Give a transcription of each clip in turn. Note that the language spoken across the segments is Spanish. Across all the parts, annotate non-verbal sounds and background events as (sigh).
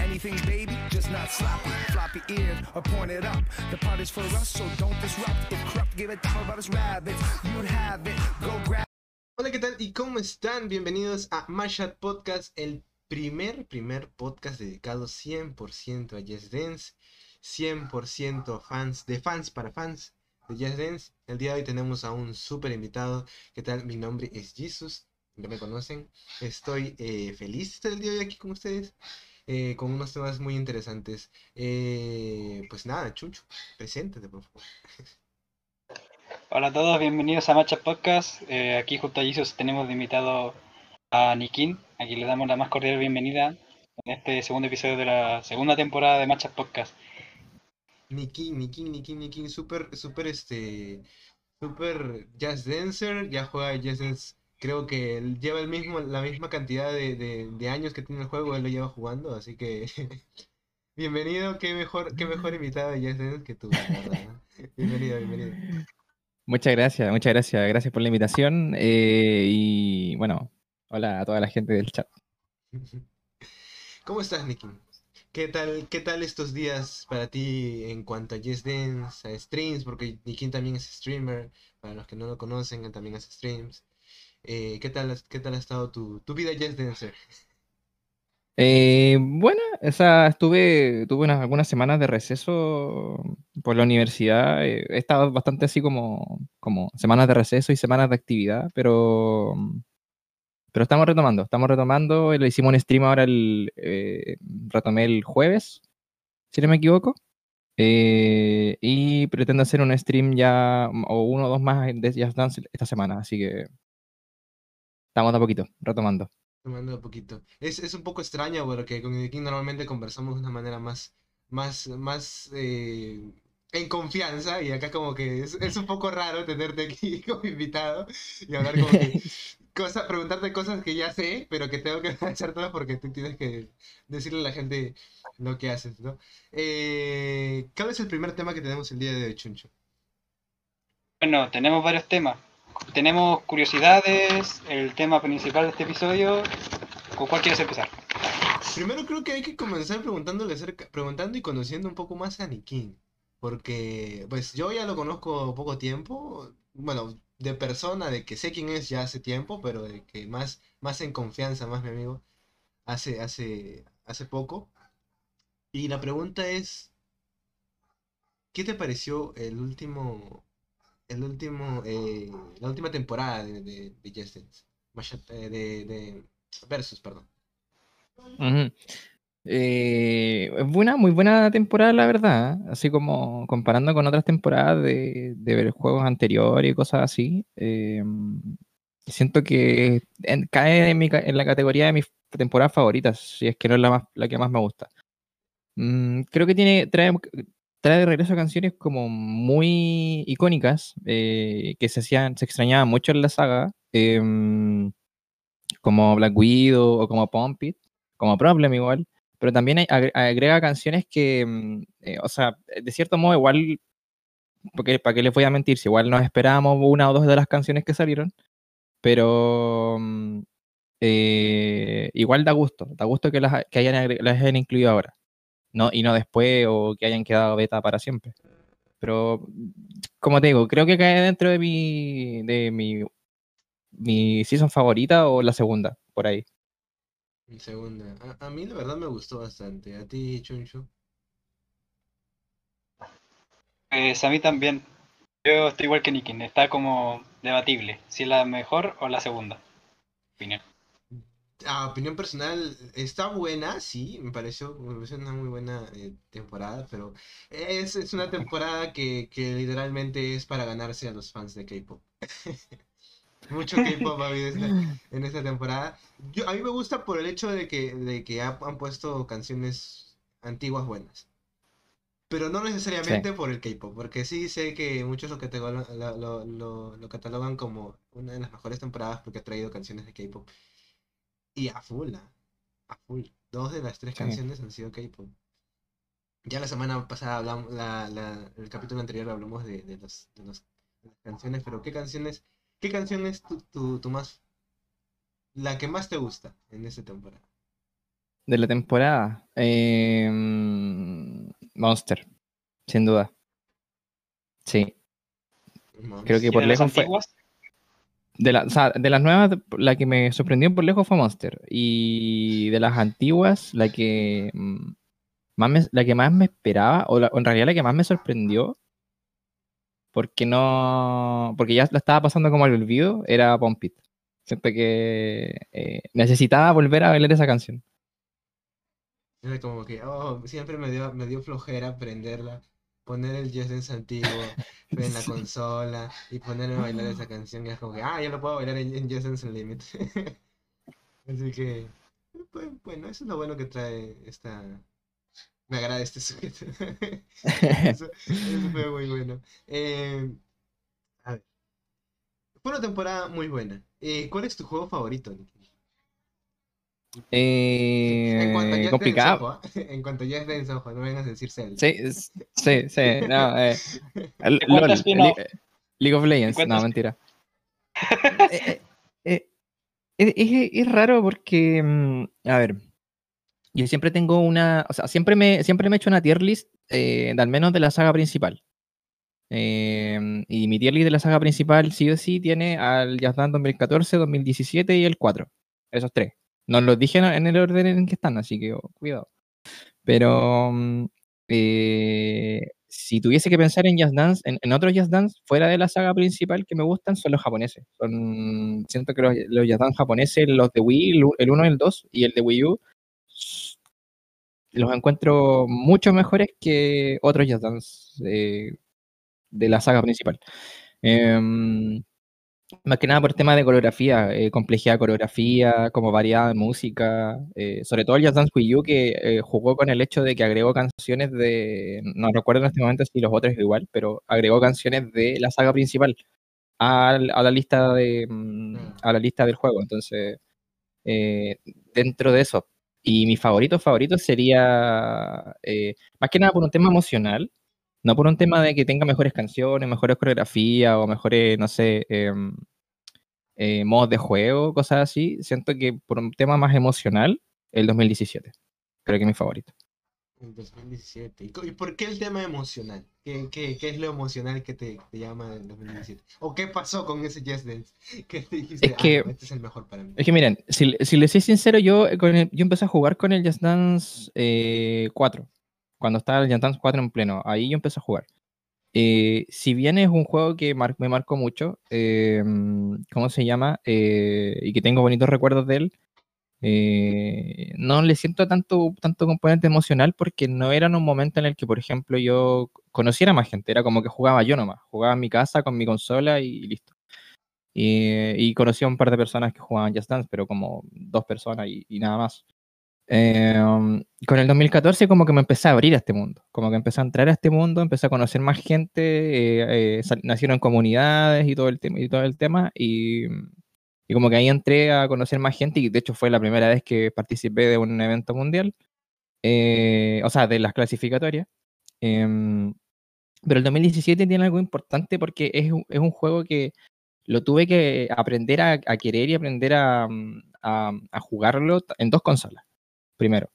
Anything, baby, just not sloppy. Floppy up. The for us, so don't disrupt. Give it time rabbits. You'd have it, go grab. Hola, ¿qué tal? ¿Y cómo están? Bienvenidos a Mashup Podcast, el primer, primer podcast dedicado 100% a Yes Dance, 100% fans, de fans para fans de Yes Dance. El día de hoy tenemos a un súper invitado. ¿Qué tal? Mi nombre es Jesus, ya me conocen. Estoy eh, feliz de estar el día de hoy aquí con ustedes, eh, con unos temas muy interesantes. Eh, pues nada, Chucho, preséntate, por favor. Hola a todos, bienvenidos a Matcha Podcast. Eh, aquí junto a Jesus tenemos de invitado a Nikin. Aquí le damos la más cordial bienvenida en este segundo episodio de la segunda temporada de Matcha Podcast. Nicky, Nicky, Nicky, Nicky, súper, súper, este, súper jazz dancer, ya juega jazz dance, creo que él lleva el mismo, la misma cantidad de, de, de años que tiene el juego, él lo lleva jugando, así que, (laughs) bienvenido, qué mejor, qué mejor (laughs) invitado de jazz dance que tú, la verdad. Bienvenido, bienvenido. Muchas gracias, muchas gracias, gracias por la invitación eh, y bueno, hola a toda la gente del chat. (laughs) ¿Cómo estás, Nicky? ¿Qué tal, ¿Qué tal estos días para ti en cuanto a Yes Dance, a streams? Porque Nikin también es streamer, para los que no lo conocen, él también hace streams. Eh, ¿qué, tal, ¿Qué tal ha estado tu, tu vida Yes Dancer? Eh, bueno, o estuve, tuve unas, algunas semanas de receso por la universidad. eh, he estado bastante así como, como semanas de receso y semanas de actividad, pero, pero estamos retomando, estamos retomando. Lo hicimos un stream ahora, el, eh, retomé el jueves, si no me equivoco. y pretendo hacer un stream ya, o uno o dos más de Just Dance esta semana, así que estamos de a poquito, retomando. Tomando un poquito. Es, es un poco extraño porque con Nikin normalmente conversamos de una manera más, más, más eh, en confianza y acá como que es, es un poco raro tenerte aquí (laughs) como invitado y hablar como que (laughs) cosas, preguntarte cosas que ya sé, pero que tengo que echar todas porque tú tienes que decirle a la gente lo que haces, ¿no? Eh, ¿cuál es el primer tema que tenemos el día de hoy, Chuncho? Bueno, tenemos varios temas. Tenemos curiosidades, el tema principal de este episodio. ¿Con cuál quieres empezar? Primero creo que hay que comenzar preguntándole acerca, preguntando y conociendo un poco más a Nikin. Porque, pues yo ya lo conozco poco tiempo. Bueno, de persona, de que sé quién es ya hace tiempo, pero de que más, más en confianza, más mi amigo, hace, hace, hace poco. Y la pregunta es, ¿qué te pareció el último, el último, eh, la última temporada de, de, de eh, Versus, perdón. Eh, es buena, muy buena temporada, la verdad. Así como comparando con otras temporadas de, de juegos anteriores y cosas así. siento que cae en, mi en la categoría de mis temporadas favoritas, si es que no es la, más, la que más me gusta. Mm, creo que tiene, trae, trae de regreso canciones como muy icónicas, eh, que se hacían, se extrañaban mucho en la saga. em, como Black Widow o como Pump It, como Problem igual, pero también agrega canciones que, mm, eh, o sea, de cierto modo igual, porque para qué les voy a mentir, si igual nos esperábamos una o dos de las canciones que salieron, pero mm, eh, igual da gusto, da gusto que las, que hayan, las hayan incluido ahora, no, y no después o que hayan quedado beta para siempre. Pero, como te digo, creo que cae dentro de mi, de mi, mi season favorita o la segunda, por ahí. En Segunda. A, a mí la verdad me gustó bastante. A ti, Chuncho. Pues a mí también. Yo estoy igual que Nikin, está como debatible. Si es la mejor o la segunda. Opinión. A opinión personal, está buena, sí, me pareció, me pareció una muy buena eh, temporada, pero es, es una temporada que, que literalmente es para ganarse a los fans de K-pop. (laughs) Mucho K-pop ha habido en esta temporada. Yo, a mí me gusta por el hecho de que, de que ha- han puesto canciones antiguas buenas. Pero no necesariamente por el K-pop, porque sí sé que muchos lo, catalogan, lo, lo- lo- lo catalogan como una de las mejores temporadas porque ha traído canciones de K-pop. Y a full, ah, a full. Dos de las tres Sí. canciones han sido K-pop. Ya la semana pasada hablamos, la, la- el capítulo anterior hablamos de, de los, de los- de las canciones, pero ¿qué canciones, qué canción es tu, tu, tu más, la que más te gusta en esta temporada? de la temporada. em, Monster, sin duda. Sí, creo que ¿Y por lejos fue. antiguas? De, la- de las nuevas, la que me sorprendió por lejos fue Monster. Y de las antiguas, la que mm, más me, la que más me esperaba, o, la- en realidad la que más me sorprendió, porque no. Porque ya la estaba pasando como al olvido, era Pump It. Siento que eh, necesitaba volver a bailar esa canción. Oh, siempre me dio, me dio flojera aprenderla, poner el Just antiguo (laughs) en la Sí. consola y ponerme a bailar esa canción y es como que, ah, ya lo puedo bailar en, en Just Dance Unlimited. (laughs) Así que, pues, bueno, eso es lo bueno que trae esta... Me agrada este sujeto. (laughs) Eso, eso fue muy bueno. Eh, a ver. Fue una temporada muy buena. Eh, ¿cuál es tu juego favorito, Nicky? En cuanto a Eh, Just Dance, complicado. ojo, ¿ah? (laughs) En cuanto a Just Dance, ojo, no vengas a decir Zelda. Sí, es- sí, sí. No, (laughs) eh, League of Legends. No, mentira. (laughs) Eh, eh, eh, es, es raro porque, mm, a ver, yo siempre tengo una, o sea, siempre me, siempre me he hecho una tier list, eh, de al menos de la saga principal. Eh, y mi tier list de la saga principal sí o sí tiene al Just Dance 2014, 2017 y el 4. Esos tres. No los dije en- el orden en que están, así que oh, cuidado. Pero mm, eh, si tuviese que pensar en Just Dance, en, en otros Just Dance fuera de la saga principal que me gustan son los japoneses. Son, siento que los, los Just Dance japoneses, los de Wii, el u- el 1, el 2 y el de Wii U, los encuentro mucho mejores que otros Just Dance eh, de la saga principal. Em, más que nada por tema de coreografía, eh, complejidad de coreografía, como variedad de música, eh, sobre todo el Just Dance Wii U que eh, jugó con el hecho de que agregó canciones de, no recuerdo en este momento si los otros igual, pero agregó canciones de la saga principal al- a, la lista de mm, a la lista del juego. Entonces, eh, dentro de eso, y mi favorito favorito sería más que nada por un tema emocional, no por un tema de que tenga mejores canciones, mejores coreografías o mejores, no sé, em, eh, modos de juego, cosas así. Siento que por un tema más emocional, el 2017. Creo que es mi favorito. En 2017. ¿Y, por qué el tema emocional? ¿Qué, qué, qué es lo emocional que te, te llama del 2017? ¿O qué pasó con ese Just Dance? (laughs) Que te dijiste, Es "Ah, que- este es el mejor para mí. Es que miren, si, si les soy sincero, yo, eh, con el- yo empecé a jugar con el Just Dance eh, 4. Cuando estaba el Dance 4 en pleno. Ahí yo empecé a jugar. Eh, si bien es un juego que mar- me marcó mucho, eh, ¿cómo se llama? Eh, y que tengo bonitos recuerdos de él, eh, no le siento tanto, tanto componente emocional porque no era en un momento en el que, por ejemplo, yo conociera más gente. Era como que jugaba yo nomás. Jugaba en mi casa con mi consola y listo. Y, y conocí a un par de personas que jugaban Just Dance, pero como dos personas y, y nada más. Eh, con el 2014 como que me empecé a abrir a este mundo, como que empecé a entrar a este mundo, empecé a conocer más gente, eh, eh, nacieron comunidades y todo el tema, y todo el tema, y, y como que ahí entré a conocer más gente, y de hecho fue la primera vez que participé de un evento mundial, eh, o sea, de las clasificatorias. Em, pero el 2017 tiene algo importante porque es, es un juego que lo tuve que aprender a, a querer y aprender a, a- a jugarlo en dos consolas. Primero,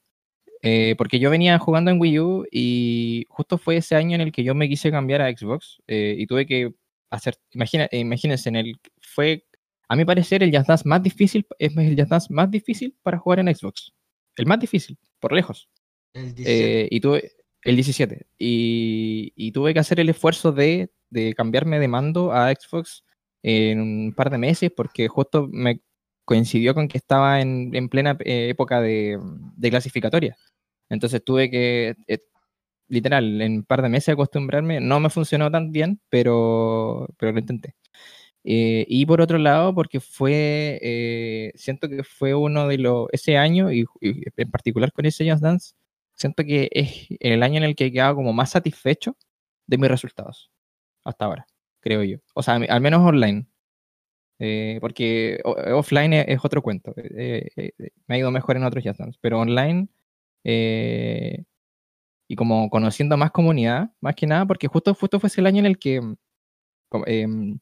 eh, porque yo venía jugando en Wii U y justo fue ese año en el que yo me quise cambiar a Xbox eh, y tuve que hacer, imagina, eh, imagínense, en el, fue, a mi parecer, el Just Dance más difícil, es el Dance más difícil para jugar en Xbox. El más difícil, por lejos. El 17. Eh, y tuve el 17. Y, y tuve que hacer el esfuerzo de, de cambiarme de mando a Xbox en un par de meses porque justo me coincidió con que estaba en, en plena eh, época de, de clasificatoria. Entonces tuve que, eh, literal, en un par de meses acostumbrarme. No me funcionó tan bien, pero, pero lo intenté. Eh, y por otro lado, porque fue, eh, siento que fue uno de los, ese año, y, y en particular con ese Just Dance, siento que es el año en el que he quedado como más satisfecho de mis resultados, hasta ahora, creo yo. O sea, al menos online. Eh, porque o- offline es, es otro cuento. Eh, eh, eh, me ha ido mejor en otros Just Dance, pero online eh, y como conociendo más comunidad, más que nada, porque justo, justo fue ese el año en el que como, em,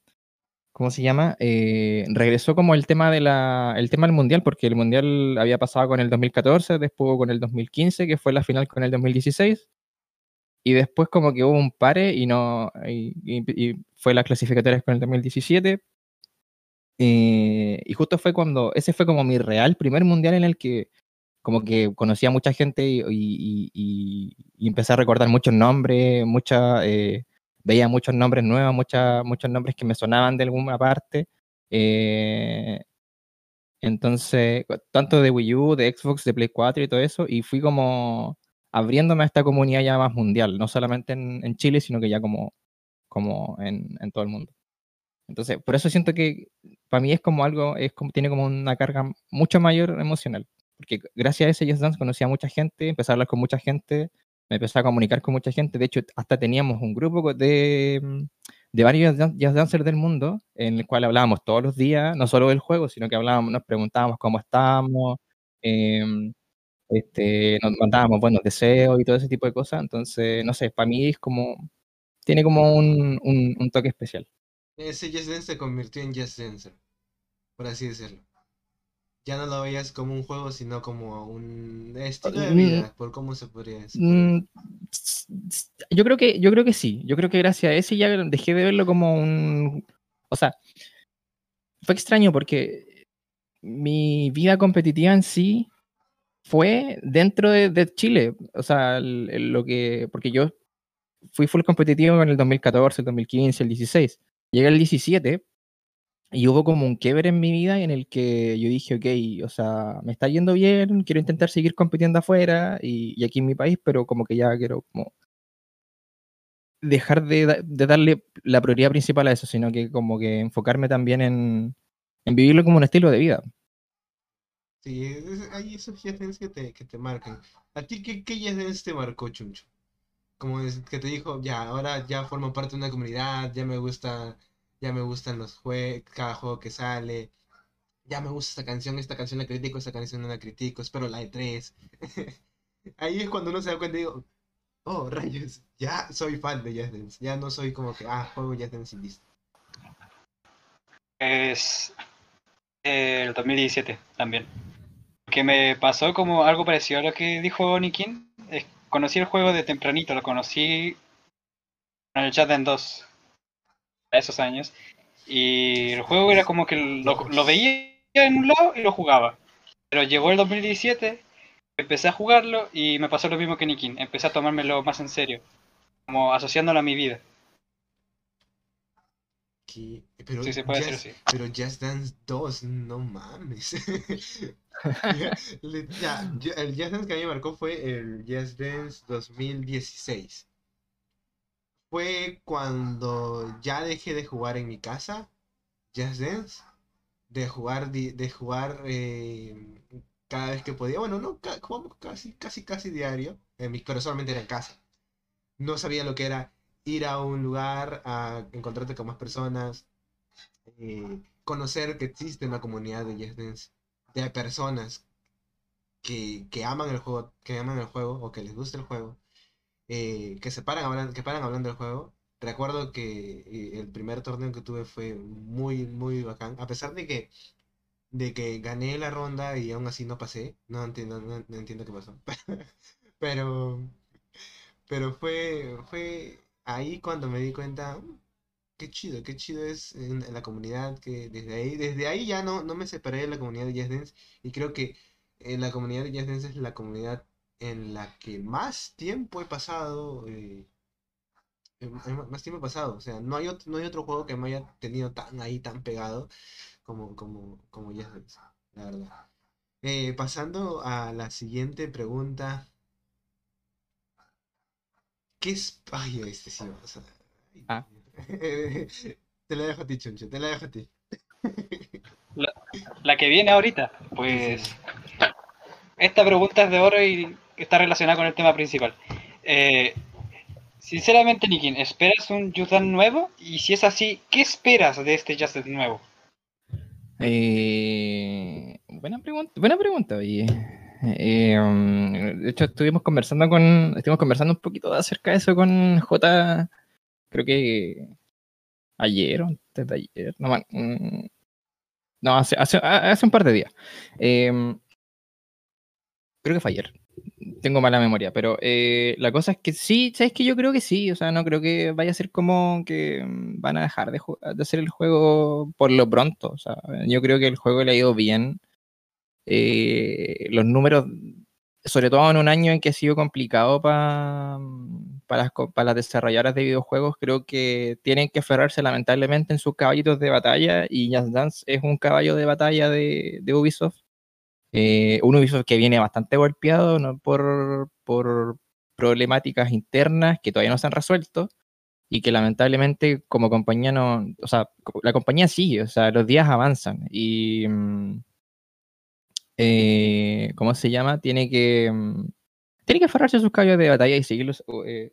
¿cómo se llama? Eh, regresó como el tema, de la, el tema del Mundial, porque el Mundial había pasado con el 2014, después con el 2015, que fue la final con el 2016, y después como que hubo un pare y no y, y fue las clasificatorias con el 2017. Eh, y justo fue cuando, ese fue como mi real primer mundial en el que como que conocía a mucha gente y, y, empecé a recordar muchos nombres, mucha, eh, veía muchos nombres nuevos, mucha, muchos nombres que me sonaban de alguna parte. Eh, entonces, tanto de Wii U, de Xbox, de Play 4 y todo eso, y fui como abriéndome a esta comunidad ya más mundial, no solamente en, Chile, sino que ya como, como en todo el mundo. Entonces, por eso siento que para mí es como algo, es como, tiene como una carga mucho mayor emocional. Porque gracias a ese Just Dance conocí a mucha gente, empecé a hablar con mucha gente, me empecé a comunicar con mucha gente. De hecho, hasta teníamos un grupo de, mm, de varios Just Dancers del mundo en el cual hablábamos todos los días, no solo del juego, sino que hablábamos, nos preguntábamos cómo estábamos, eh, este, nos mandábamos buenos deseos y todo ese tipo de cosas. Entonces, no sé, para mí es como, tiene como un, un, un toque especial. Ese Just Dance se convirtió en Just Dancer, por así decirlo. Ya no lo veías como un juego, sino como un estilo de vida, por cómo se podría decir. Mm, yo creo que, yo creo que sí. Yo creo que gracias a ese ya dejé de verlo como un. O sea, fue extraño porque mi vida competitiva en sí fue dentro de, de Chile. O sea, lo que. Porque yo fui full competitivo en el 2014, el 2015, el 16. Llegué al 17 y hubo como un quiebre en mi vida en el que yo dije, ok, o sea, me está yendo bien, quiero intentar seguir compitiendo afuera y, y aquí en mi país, pero como que ya quiero como dejar de, de darle la prioridad principal a eso, sino que como que enfocarme también en, en vivirlo como un estilo de vida. Sí, hay esos Dance que te, que te marcan. ¿A ti qué, qué te marcó, Chuncho? Como que te dijo, ya, ahora ya formo parte de una comunidad, ya me gusta, ya me gustan los juegos, cada juego que sale, ya me gusta esta canción, esta canción la critico, esta canción no la critico, espero la E3. (laughs) Ahí es cuando uno se da cuenta y digo, oh, rayos, ya soy fan de Just Dance, ya no soy como que, ah, juego Just Dance y listo. Es el 2017 también. Que me pasó como algo parecido a lo que dijo Nikin. Es, conocí el juego de tempranito, lo conocí en el Dance 2 a esos años. Y el juego era como que lo, lo veía en un lado y lo jugaba. Pero llegó el 2017, empecé a jugarlo y me pasó lo mismo que Nikin. Empecé a tomármelo más en serio, como asociándolo a mi vida. Que- Pero, Sí, se puede decir Just- así. pero Just Dance 2, no mames. (laughs) Ya, yo- el Just Dance que a mí me marcó fue el Just Dance 2016. Fue cuando ya dejé de jugar en mi casa, Just Dance, de jugar, de jugar eh, cada vez que podía. Bueno, no, ca- jugamos casi, casi, casi diario, en mi- pero solamente era en casa. No sabía lo que era ir a un lugar a encontrarte con más personas, eh, conocer que existe una comunidad de Just Dance, de personas que, que aman el juego, que aman el juego o que les gusta el juego, eh, que se paran hablando, que paran hablando del juego. Recuerdo que eh, el primer torneo que tuve fue muy, muy bacán, a pesar de que, de que gané la ronda y aún así no pasé, no entiendo, no, no entiendo qué pasó, (laughs) pero, pero fue, fue ahí cuando me di cuenta, "Mm, qué chido, qué chido es la comunidad, que desde ahí, desde ahí ya no, no me separé de la comunidad de Just Dance y creo que eh, la comunidad de Just Dance es la comunidad en la que más tiempo he pasado, eh, eh, más tiempo he pasado, o sea, no hay otro, no hay otro juego que me haya tenido tan ahí, tan pegado como, como, como Dance, la verdad. Eh, pasando a la siguiente pregunta. ¿Qué es? Ay, este sí Ah. (laughs) Te la dejo a ti, Choncho, te la dejo a ti. (laughs) La que viene ahorita, pues esta pregunta es de oro y está relacionada con el tema principal. Eh, sinceramente, Nikin, ¿esperas un Just Dance nuevo? Y si es así, ¿qué esperas de este Just Dance nuevo? Eh, buena pregunta, buena pregunta, oye. Eh, um, de hecho, estuvimos conversando con, estuvimos conversando un poquito acerca de eso con J, creo que ayer o antes de ayer, no, mm, no hace, hace, hace un par de días. Em, creo que fue ayer. Tengo mala memoria, pero eh, la cosa es que sí, ¿sabes que Yo creo que sí, o sea, no creo que vaya a ser como que van a dejar de, de hacer el juego por lo pronto, o sea, yo creo que el juego le ha ido bien. Eh, los números, sobre todo en un año en que ha sido complicado pa- para, las, co- para las desarrolladoras de videojuegos, creo que tienen que aferrarse lamentablemente en sus caballitos de batalla y Just Dance es un caballo de batalla de, de Ubisoft. Eh, un Ubisoft que viene bastante golpeado ¿no? por, por problemáticas internas que todavía no se han resuelto y que lamentablemente como compañía no, o sea, la compañía sigue, o sea, los días avanzan y, mm, eh, ¿cómo se llama? Tiene que, mm, tiene que aferrarse a sus caballos de batalla y seguirlos, eh,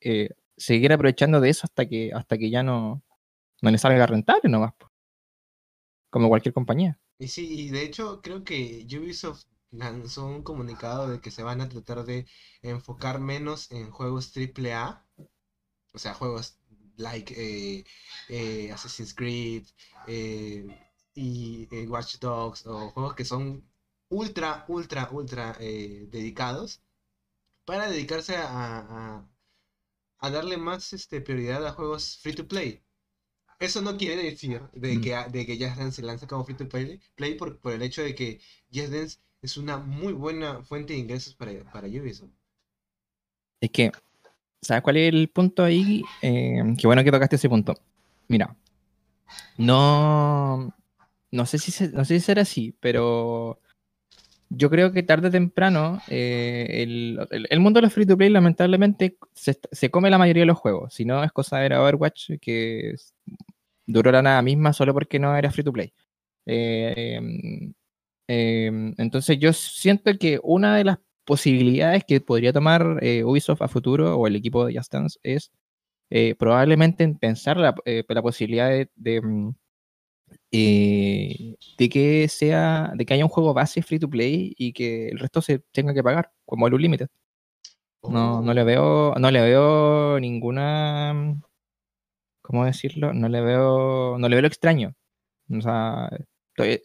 eh, seguir aprovechando de eso hasta que, hasta que ya no, no le salga rentable nomás, como cualquier compañía. Y sí, y de hecho creo que Ubisoft lanzó un comunicado de que se van a tratar de enfocar menos en juegos triple A, o sea, juegos like Assassin's Creed y Watch Dogs o juegos que son ultra, ultra, ultra eh, dedicados para dedicarse a, a- a darle más este, prioridad a juegos free to play. Eso no quiere decir de Mm. que, de que Just Dance se lanza como free to play, play por, por el hecho de que Just Dance es una muy buena fuente de ingresos para, para Ubisoft. Es que, ¿sabes cuál es el punto ahí? Eh, qué bueno que tocaste ese punto. Mira, no, no sé si se- no sé si será así, pero yo creo que tarde o temprano eh, el, el- mundo de los free to play lamentablemente se, se come la mayoría de los juegos. Si no, es cosa de Overwatch que duró la nada misma solo porque no era free to play. Eh, em, em, entonces yo siento que una de las posibilidades que podría tomar eh, Ubisoft a futuro o el equipo de Just Dance es probablemente en pensar la, la posibilidad de, mm, eh, de que sea de que haya un juego base free to play y que el resto se tenga que pagar como el Unlimited. No, no le Oh, veo, no le veo ninguna, mm, ¿cómo decirlo? No le veo, no le veo lo extraño. O sea, estoy-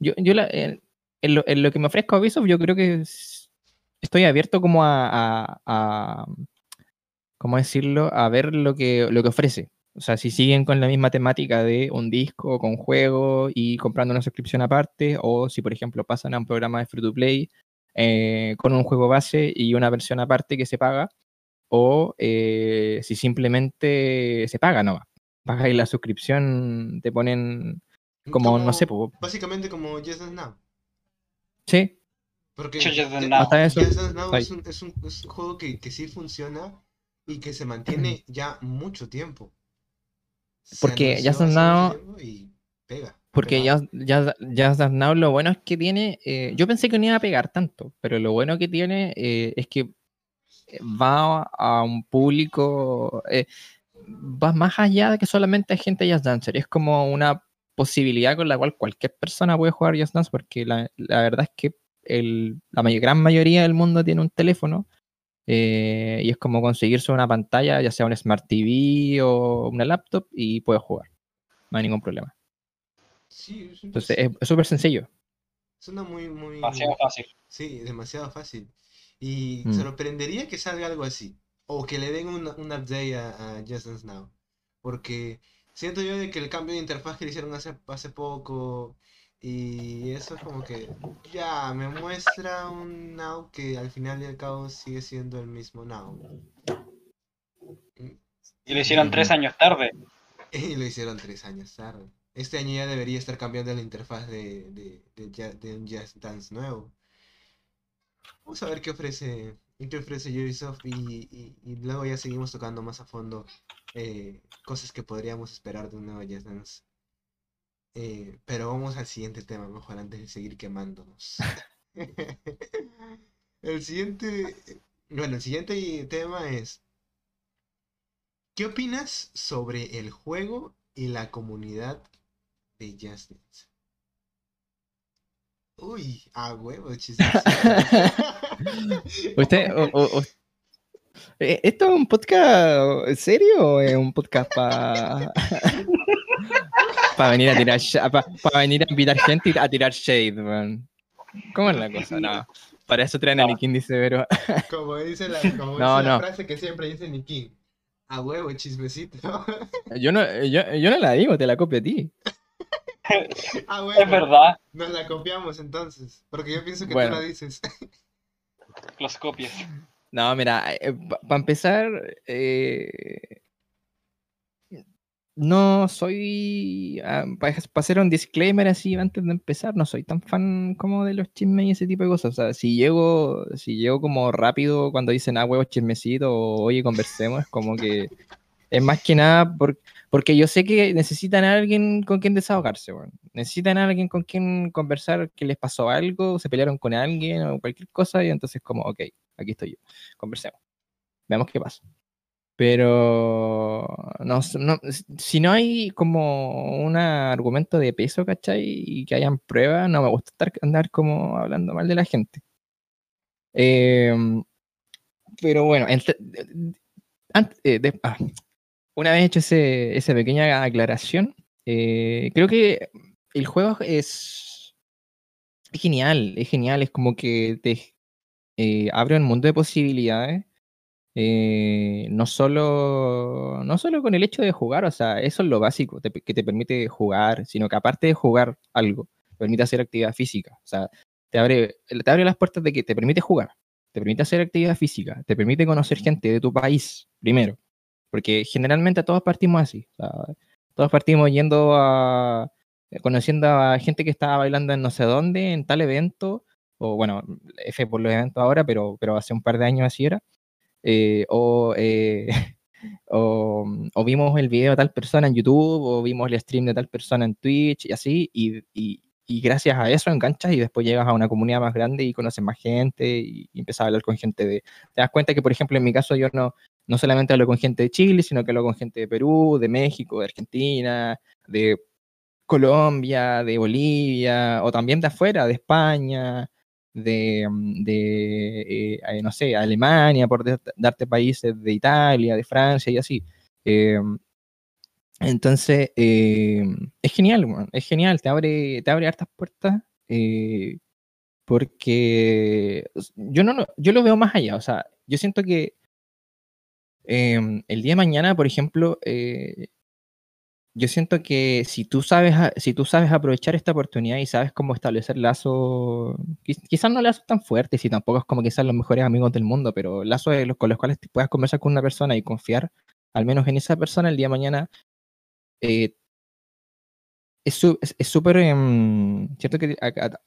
yo, yo la- en, en lo, en lo que me ofrezca Ubisoft, yo creo que es- estoy abierto como a, a- a- ¿cómo decirlo? A ver lo que, lo que ofrece. O sea, si siguen con la misma temática de un disco con juego y comprando una suscripción aparte, o si, por ejemplo, pasan a un programa de free to play eh, con un juego base y una versión aparte que se paga, o eh, si simplemente se paga, ¿no? Pagas la suscripción, te ponen como, no sé, po, Básicamente como Just Dance Now. sí, Porque Just Dance Ya- Now. es un, es, un, es un juego que, que sí funciona y que se (clears throat) mantiene ya mucho tiempo. Porque hace Now- y pega. Porque ya, ya, ya Now lo bueno es que tiene, eh, yo pensé que no iba a pegar tanto, pero lo bueno que tiene eh, es que va a un público, eh, va más allá de que solamente hay gente Just Dancer, es como una posibilidad con la cual cualquier persona puede jugar Just Dance, porque la, la verdad es que el- la may- gran mayoría del mundo tiene un teléfono eh, y es como conseguirse una pantalla, ya sea un Smart TV o una laptop, y puede jugar, no hay ningún problema. Sí, es, Entonces es es súper sencillo. suena muy, muy, Demasiado fácil. Sí, demasiado fácil. Y Mm. sorprendería que salga algo así. O que le den un, un update a, a Just Dance Now. Porque siento yo de que el cambio de interfaz que le hicieron hace, hace poco. Y eso es como que ya me muestra un Now que al final y al cabo sigue siendo el mismo Now. Y lo hicieron tres años tarde. (laughs) Y lo hicieron tres años tarde. Este año ya debería estar cambiando la interfaz de, de, de, un Just Dance nuevo. Vamos a ver qué ofrece, qué ofrece Ubisoft y, y- y luego ya seguimos tocando más a fondo eh, cosas que podríamos esperar de un nuevo Just Dance. Eh, pero vamos al siguiente tema, mejor antes de seguir quemándonos. (laughs) (laughs) El siguiente, bueno, el siguiente tema es, ¿qué opinas sobre el juego y la comunidad de Just Dance? Uy, a huevo, (laughs) chismecito. Usted, o- o- o- Eh, ¿Esto es un podcast serio o es un podcast para venir a tirar para venir a invitar gente a tirar shade, man? ¿Cómo es la cosa? No. Para eso traen a Nikin, dice pero (laughs) Como dice la, como No, dice la no. frase que siempre dice Nikin. A huevo, chismecito. (laughs) yo no, yo, yo no la digo, te la copio a ti. Ah, Es bueno. verdad, Nos la copiamos entonces. Porque yo pienso que Bueno. tú la dices. (laughs) los copias. No, mira, para empezar, eh, no soy, para hacer un disclaimer así antes de empezar, no soy tan fan como de los chismes y ese tipo de cosas. O sea, si llego, si llego como rápido cuando dicen, ah, huevos chismecito o oye, conversemos, es como que es más que nada por- porque yo sé que necesitan a alguien con quien desahogarse, weón. Necesitan a alguien con quien conversar que les pasó algo, se pelearon con alguien o cualquier cosa y entonces como, ok, aquí estoy yo conversemos. Veamos qué pasa. Pero no, no, si no hay como un argumento de peso, ¿cachai? Y que hayan pruebas, no me gusta estar, andar como hablando mal de la gente. Em, pero bueno, ent- ant- eh, de- ah, una vez hecho ese, esa pequeña aclaración, eh, creo que el juego es, es genial, es genial, es como que te eh, abre un mundo de posibilidades. Eh, no solo, no solo con el hecho de jugar, o sea, eso es lo básico te- que te permite jugar, sino que aparte de jugar algo, te permite hacer actividad física. O sea, te abre, te abre las puertas de que te permite jugar, te permite hacer actividad física, te permite conocer gente de tu país primero. Porque generalmente todos partimos así. o sea, todos partimos yendo a. conociendo a gente que estaba bailando en no sé dónde, en tal evento. O bueno, F por los eventos ahora, pero, pero hace un par de años así era. Eh, o, eh, (laughs) o, o vimos el video de tal persona en YouTube, o vimos el stream de tal persona en Twitch y así. Y gracias a eso enganchas y después llegas a una comunidad más grande y conoces más gente y, y empiezas a hablar con gente de. Te das cuenta que, por ejemplo, en mi caso yo no, no solamente hablo con gente de Chile, sino que hablo con gente de Perú, de México, de Argentina, de Colombia, de Bolivia, o también de afuera, de España, de, mm, de eh, no sé, Alemania, por darte países de Italia, de Francia y así. Eh, entonces, eh, es genial, es genial, te abre, te abre hartas puertas. porque yo yo lo veo más allá, o sea, yo siento que em, el día de mañana, por ejemplo, yo siento que si tú sabes, si tú sabes aprovechar esta oportunidad y sabes cómo establecer lazos, quiz- quizás no lazos tan fuertes y tampoco es como sean los mejores amigos del mundo, pero lazos con los cuales te puedas conversar con una persona y confiar, al menos en esa persona el día de mañana, eh, es súper, em, cierto que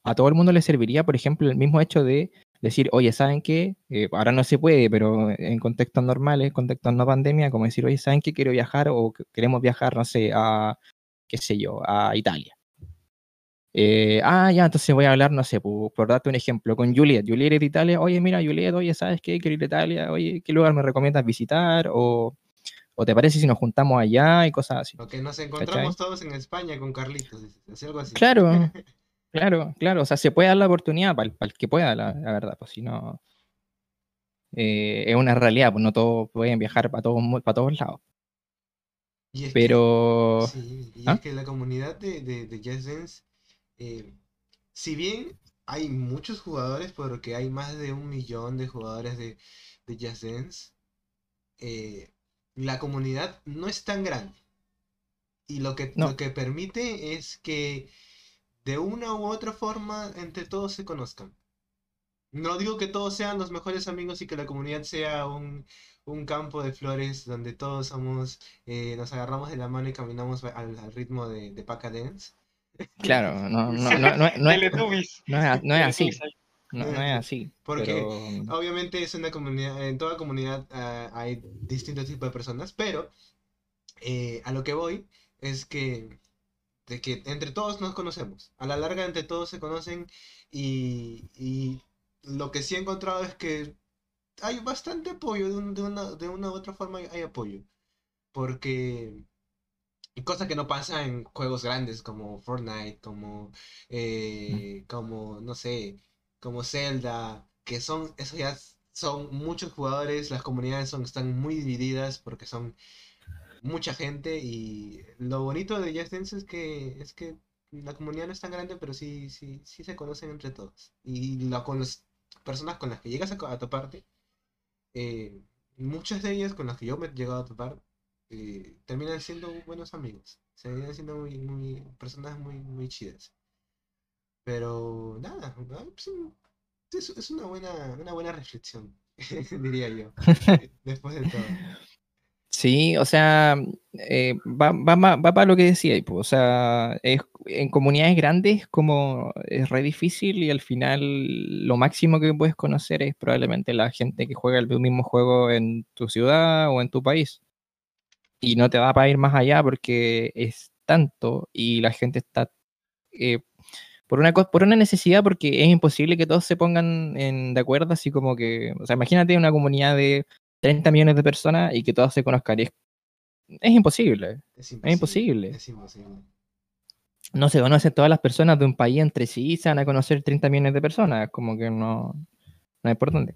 a todo el mundo le serviría, por ejemplo, el mismo hecho de decir, oye, ¿saben qué? Eh, ahora no se puede, pero en contextos normales, contextos no pandemia, como decir, oye, ¿saben qué? Quiero viajar o que- queremos viajar, no sé, a, qué sé yo, a Italia. Eh, ah, ya, entonces voy a hablar, no sé, por, por darte un ejemplo, con Juliet. Juliet es de Italia, oye, mira, Juliet, oye, ¿sabes qué? Quiero ir a Italia, oye, ¿qué lugar me recomiendas visitar? O, o te parece si nos juntamos allá y cosas así. O que nos encontramos todos en España con Carlitos. así, algo así. Claro, (laughs) claro, claro. O sea, se puede dar la oportunidad para el, que pueda, la, la verdad. Pues si no. eh, es una realidad, pues no todos pueden viajar para todos, para todos lados. Y es que- Pero. Sí, y ¿Ah? es que la comunidad de, de, de Just Dance, eh, si bien hay muchos jugadores, porque hay más de un millón de jugadores de, de Just Dance, eh, la comunidad no es tan grande. Y lo que, No. lo que permite es que de una u otra forma entre todos se conozcan. No digo que todos sean los mejores amigos y que la comunidad sea un, un campo de flores donde todos somos, eh, nos agarramos de la mano y caminamos al, al ritmo de, de Paca Dance. Claro, (laughs) no, no, no, no, no es- no es, no es así. No, no es así. Porque- pero- Obviamente es una comunidad, en toda comunidad ah, hay distintos tipos de personas, pero eh, a lo que voy es que, de que entre todos nos conocemos. A la larga entre todos se conocen y, lo que sí he encontrado es que hay bastante apoyo, de, un- de una, de una u otra forma hay, hay apoyo. Porque... Cosa que no pasa en juegos grandes como Fortnite, como, eh, como, no sé, como Zelda, que son, eso ya son muchos jugadores, las comunidades son, están muy divididas porque son mucha gente y lo bonito de Just Dance es que, es que la comunidad no es tan grande, pero sí, sí, sí se conocen entre todos. Y la, con las personas con las que llegas a, a toparte, eh, muchas de ellas con las que yo me he llegado a topar, eh, terminan siendo buenos amigos. Se terminan siendo muy, muy, personas muy, muy chidas. Pero nada, pues, es, es una buena, una buena reflexión, (laughs) diría yo, (laughs) después de todo. Sí, o sea, eh, va, va, va, para lo que decía, pues, o sea, es, en comunidades grandes como es re difícil y al final lo máximo que puedes conocer es probablemente la gente que juega el mismo juego en tu ciudad o en tu país. Y no te va para ir más allá porque es tanto y la gente está eh, por una, por una necesidad porque es imposible que todos se pongan en, de acuerdo, así como que, o sea, imagínate una comunidad de 30 millones de personas y que todos se conozcan. Es, imposible. Es imposible. Es imposible. No se conocen todas las personas de un país entre sí se van a conocer 30 millones de personas. Como que no, no es importante.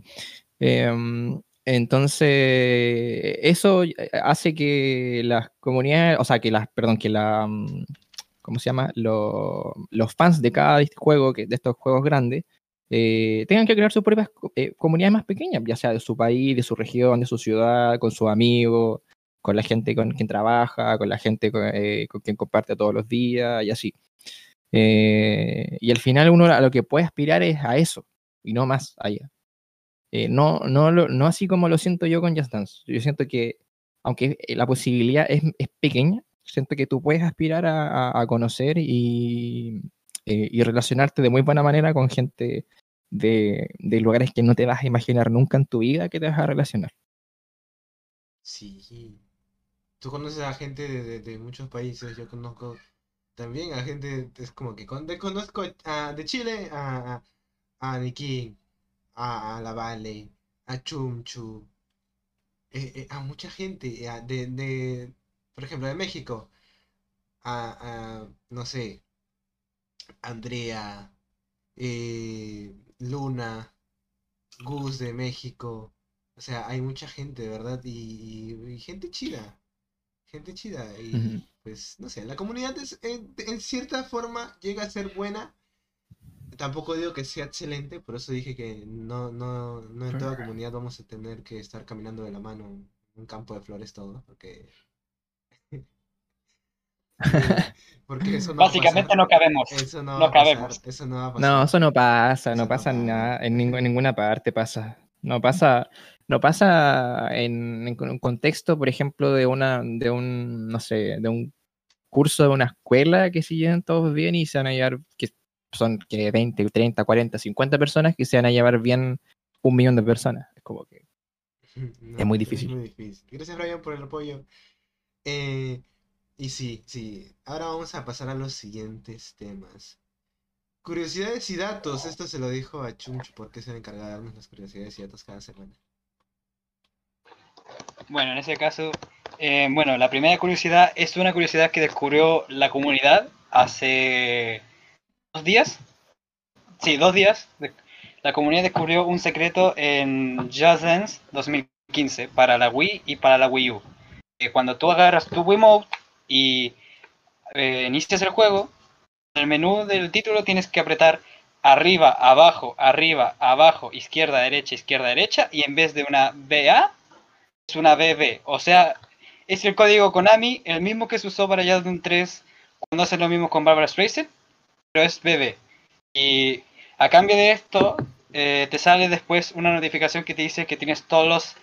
Em, entonces, eso hace que las comunidades, o sea, que las, perdón, que la, mm, ¿cómo se llama? los fans de cada juego, que, de estos juegos grandes, eh, tengan que crear sus propias eh, comunidades más pequeñas, ya sea de su país, de su región, de su ciudad, con sus amigos, con la gente con quien trabaja, con la gente con, eh, quien comparte todos los días y así. y al final uno a lo que puede aspirar es a eso y no más allá. no, no, no así como lo siento yo con Just Dance. Yo siento que, aunque la posibilidad es, es pequeña, siento que tú puedes aspirar a, a conocer y, y, relacionarte de muy buena manera con gente de, lugares que no te vas a imaginar nunca en tu vida que te vas a relacionar. Sí. Tú conoces a gente de, muchos países, yo conozco también a gente, es como que conozco a, de Chile a, a, a a, La Vale, a Chumchu, eh, eh, a mucha gente, de, de, por ejemplo, de México, a, a no sé, Andrea, eh, Luna, Gus de México. O sea, hay mucha gente, ¿verdad? Y, gente chida. Gente chida. Y pues, no sé, la comunidad es, en, cierta forma llega a ser buena. Tampoco digo que sea excelente, por eso dije que no, no, no en toda comunidad vamos a tener que estar caminando de la mano en un campo de flores todo, porque (laughs) Porque eso no Básicamente no cabemos. Eso no, cabemos. eso no va a pasar. No, eso no pasa, no pasa nada, en, ninguna parte pasa. No pasa, no pasa en, un contexto, por ejemplo, de una, de un, no sé, de un curso de una escuela que si llevan todos bien y se van a llevar, que son que 20, 30, 40, 50 personas que se van a llevar bien un millón de personas. Es como que (laughs) es muy difícil. Es muy difícil. Gracias, Brian, por el apoyo. Eh, y sí, sí. Ahora vamos a pasar a los siguientes temas. Curiosidades y datos. Esto se lo dijo a Chuncho porque se le encarga de darnos las curiosidades y datos cada semana. Bueno, en ese caso, eh, bueno, la primera curiosidad es una curiosidad que descubrió la comunidad hace dos días. Sí, dos días. La comunidad descubrió un secreto en Just Dance 2015 para la Wii y para la Wii U. cuando tú agarras tu Wiimote y eh, inicias el juego, el menú del título tienes que apretar arriba, abajo, arriba, abajo, izquierda, derecha, izquierda, derecha, y en vez de una BA, es una BB. O sea, es el código Konami, el mismo que se usó para un 3 cuando hacen lo mismo con Barbara Streisand, pero es BB. Y a cambio de esto, eh, te sale después una notificación que te dice que tienes todos los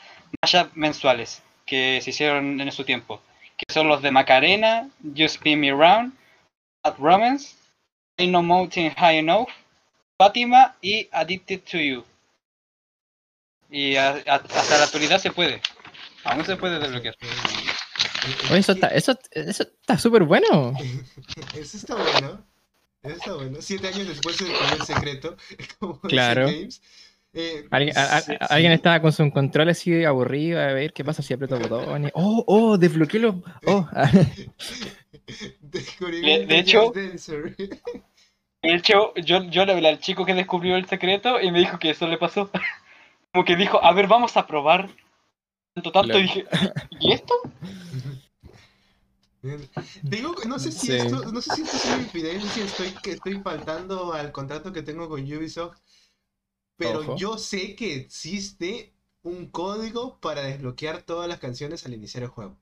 mashups mensuales que se hicieron en su tiempo que son los de Macarena, Just Spin Me Round, Bad Romance, Ain't No Mountain High Enough, Fatima y Addicted to You. Y hasta la actualidad se puede. Aún se puede desbloquear. Oye, eso está, eso, eso está súper bueno. (laughs) eso está bueno. Eso está bueno. Siete años después del primer secreto. (laughs) Como claro. Games, eh, ¿Alguien, estaba con su control así aburrido a ver qué pasa si aprieto (laughs) botones. Oh, oh, desbloqueélo. Oh. (laughs) de, de, hecho, (laughs) de hecho, yo, yo le hablé al chico que descubrió el secreto y me dijo que eso le pasó. como que dijo, a ver, vamos a probar. Tanto, tanto, Claro. y dije, ¿y esto? Digo, no sé si Sí. esto, no sé si esto es una infidencia, estoy, que estoy faltando al contrato que tengo con Ubisoft, pero Ojo. yo sé que existe un código para desbloquear todas las canciones al iniciar el juego.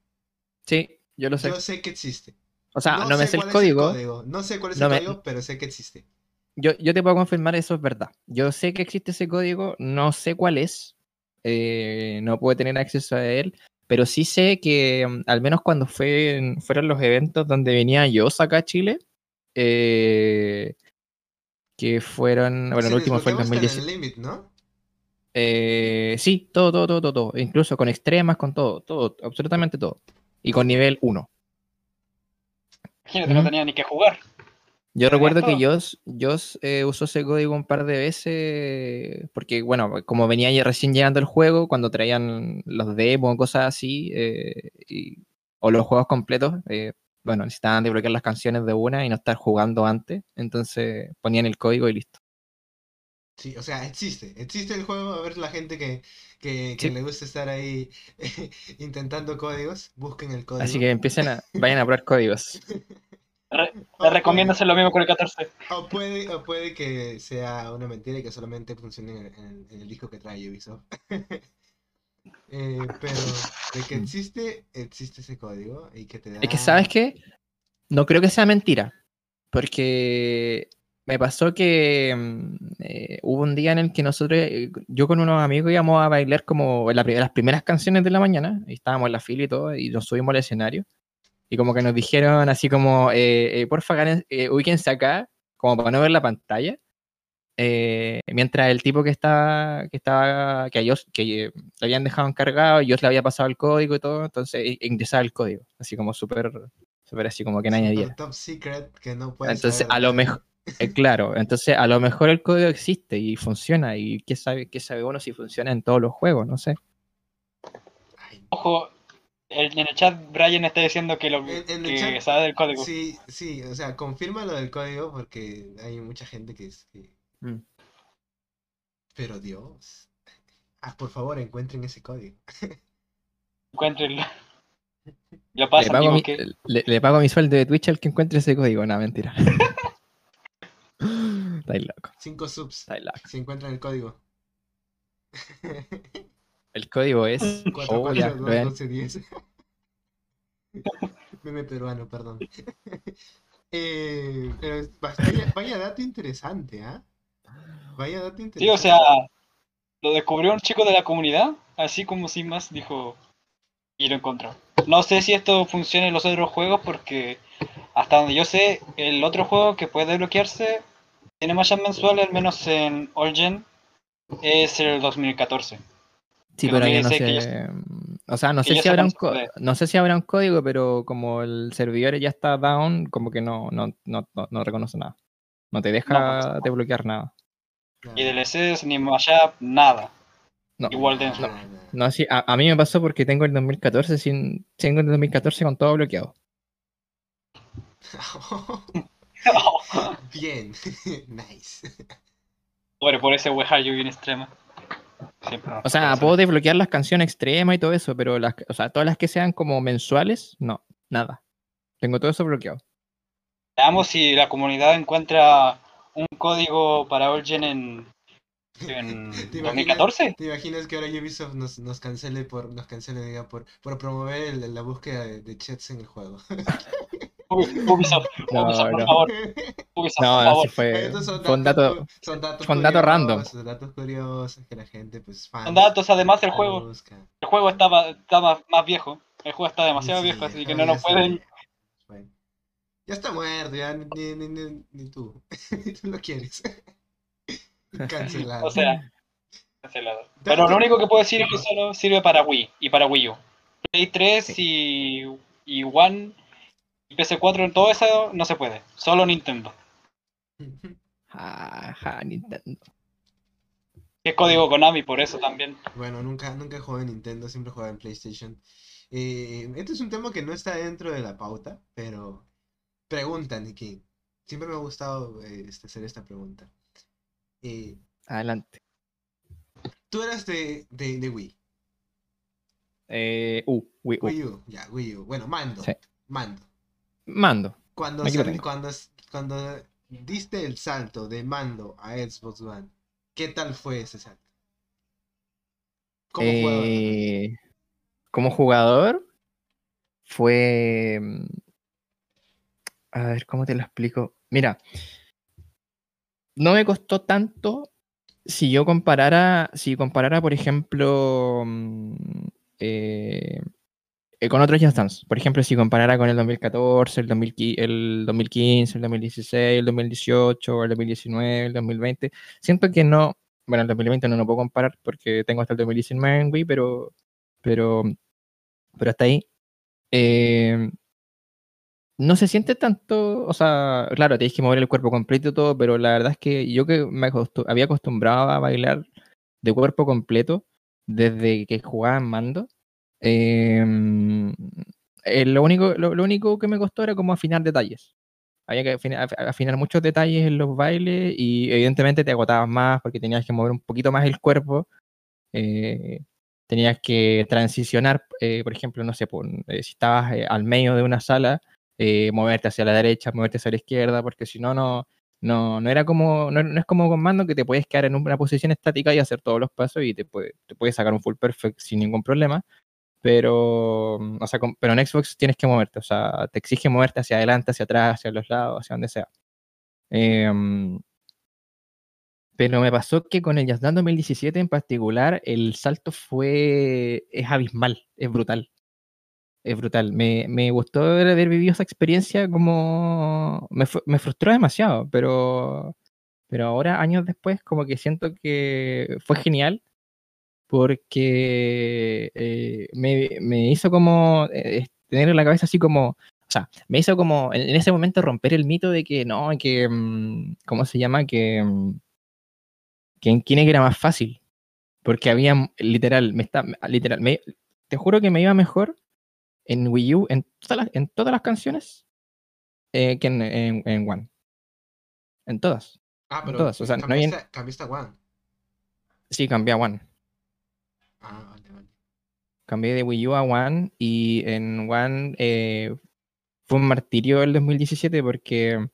Sí, yo lo sé. Yo sé que existe. O sea, no, me sé el código. No sé cuál es No el me- código, pero sé que existe. Yo, yo te puedo confirmar eso es verdad. Yo sé que existe ese código, no sé cuál es. eh, no puedo tener acceso a él. Pero sí sé que mm, al menos cuando fue, fueron los eventos donde venía yo acá a Chile. eh, que fueron. Bueno, el último fue el desbloqueaba hasta 2017. el Limit, ¿no? Eh, sí, todo, todo, todo, todo, todo. Incluso con extremas, con todo, todo, absolutamente todo. Y con nivel 1. Imagínate, no tenía ni que jugar. Yo recuerdo que. Joss, Joss, eh, usó ese código un par de veces, porque bueno, como venía ya recién llegando el juego, cuando traían los demos o cosas así, eh, y- o los juegos completos, eh, bueno, necesitaban desbloquear las canciones de una y no estar jugando antes, entonces ponían el código y listo. Sí, o sea, existe. Existe el juego. A ver, la gente que, que, que Sí. le gusta estar ahí (laughs) intentando códigos, busquen el código. Así que empiecen a, vayan a probar códigos. Re- (laughs) Te recomiendo hacer lo mismo con el 14. puede- O puede, o puede que sea una mentira y que solamente funcione en en el disco que trae Ubisoft. (laughs) Eh, pero de que existe, existe ese código y que te da... Es que, ¿sabes qué? No creo que sea mentira. Porque me pasó que mm, eh, hubo un día en el que nosotros, eh, yo con unos amigos íbamos a bailar como la las primeras canciones de la mañana. Y estábamos en la fila y todo, y nos subimos al escenario. Y como que nos dijeron así como, eh, eh, porfa, ganen- eh, ubíquense acá, como para no ver la pantalla. Eh, mientras el tipo que estaba, que estaba, que a ellos, que eh, le habían dejado encargado, y yo le había pasado el código y todo, entonces ingresaba el código, así como súper, súper así como que nadie viera. top secret que no puedes Entonces, saber a lo mejor, eh, claro, entonces a lo mejor el código existe y funciona, y qué sabe, qué sabe uno si funciona en todos los juegos, no sé. Ojo, en el chat Brian está diciendo que lo En- en el que chat- sabe del código. Sí, sí, o sea, confirma lo del código porque hay mucha gente que es... que- Mm. Pero Dios. Ah, por favor, encuentren ese código. Encuentren. Lo (laughs) Le pasa, pago, amigo, mi, que le, le pago mi sueldo de Twitch al que encuentre ese código, no, mentira. (laughs) Estáis loco, Cinco subs estáis loco. si encuentran el código. El código es. 4, Oh, ya, 4, 2, vean. 12, 10. Meme peruano, perdón. (laughs) Eh, pero vaya, vaya dato interesante, ¿ah? Vaya dato interesante. Sí, o sea, lo descubrió un chico de la comunidad, así como sin más dijo y lo encontró. No sé si esto funciona en los otros juegos porque hasta donde yo sé, el otro juego que puede desbloquearse tiene mallas mensuales, al menos en Origin, es el 2014. Sí, Que pero yo no sé. O sea, no sé si habrá un no sé si habrá un código, pero como el servidor ya está down, como que no, no, no, no, no reconoce nada. No te deja pues, desbloquear nada. Claro. Y DLCs, ni mashup, nada. No. Igual. Nah, nah. No, sí, a, a mí me pasó porque tengo el 2014 sin, tengo el 2014 con todo bloqueado. (laughs) Bien, (laughs) nice. Pobre, por ese wejar yo bien extrema. Siempre O sea, pasa. puedo desbloquear las canciones extremas y todo eso, pero las, o sea, todas las que sean como mensuales, no, nada. Tengo todo eso bloqueado. Veamos si la comunidad encuentra un código para Origin en, en (laughs) ¿Te imaginas- 2014. ¿Te imaginas que ahora Ubisoft nos, nos cancele por, nos cancele, diga, por, por promover el- la búsqueda de, de chats en el juego? (laughs) Ubi- Ubisoft, (laughs) No, Ubisoft, por no. favor. Ubisoft, No, por favor. fue, son datos, dato. son datos fue un dato random. curiosos, datos curiosos que la gente, pues, fans, Son datos, además el juego, busca. el juego está, está más, más viejo. El juego está demasiado Sí, viejo, así que no nos pueden. Ya está muerto, ya ni, ni, ni, ni tú. ni (laughs) tú lo quieres. (laughs) Cancelado. O sea, cancelado. Pero lo único que puedo decir es que solo sirve para Wii y para Wii U. Play 3 y, y One y PS4 en todo eso no se puede. Solo Nintendo. (laughs) Ajá, Nintendo. Es código Konami, por eso también. Bueno, nunca, nunca jugué en Nintendo, siempre jugaba en PlayStation. Eh, este es un tema que no está dentro de la pauta, pero pregunta, Nicky. Siempre me ha gustado eh, este, hacer esta pregunta. Eh, Adelante. Tú eras de, de, de Wii. Eh, uh, Wii U. Wii U, ya, Wii U. Bueno, mando. Sí. Mando. Mando. Cuando, sal- cuando, cuando diste el salto de mando a Xbox One, ¿qué tal fue ese salto? Como jugador. Eh, como jugador, fue. A ver, ¿cómo te lo explico? Mira, no me costó tanto si yo comparara, si comparara, por ejemplo, mm, eh, eh, con otros Just Dance. Por ejemplo, si comparara con el 2014, el, 2015, el 2015, el 2016, el 2018, el 2019, el 2020, siento que no, bueno, el 2020 no lo puedo comparar porque tengo hasta el 2019 en Wii, pero, pero, pero hasta ahí. Eh, no se siente tanto, o sea, claro, tienes que mover el cuerpo completo y todo, pero la verdad es que yo que me acostu- había acostumbrado a bailar de cuerpo completo desde que jugaba en mando, eh, eh, lo, único, lo, lo único que me costó era como afinar detalles. Había que afina- af- afinar muchos detalles en los bailes y evidentemente te agotabas más porque tenías que mover un poquito más el cuerpo. eh, tenías que transicionar, eh, por ejemplo, no sé, por- eh, si estabas eh, al medio de una sala, eh, moverte hacia la derecha, moverte hacia la izquierda, porque si no, no, no, no era como, no, no es como con mando que te puedes quedar en una posición estática y hacer todos los pasos y te puede, te puedes sacar un full perfect sin ningún problema. Pero, mm, o sea, pero en Xbox tienes que moverte, o sea, te exige moverte hacia adelante, hacia atrás, hacia los lados, hacia donde sea. Em, pero me pasó que con el Dance 2017 en particular, el salto fue, es abismal, es brutal. Es brutal. Me, me gustó haber vivido esa experiencia como... Me, me frustró demasiado, pero, pero ahora, años después, como que siento que fue genial porque eh, me, me hizo como eh, tener en la cabeza así como... O sea, me hizo como en, en ese momento romper el mito de que no, que... mm, ¿Cómo se llama? Que... mm, que en era más fácil. Porque había, literal, me está, literal, te juro que me iba mejor en Wii U, en todas las, en todas las canciones, eh, que en, en, en One. En todas. Ah, pero todas, o sea, no hay en- cambiaste, cambiaste a One. Sí, cambié a One. Ah, vale, vale. Cambié de Wii U a One y en One eh, fue un martirio el 2017 porque,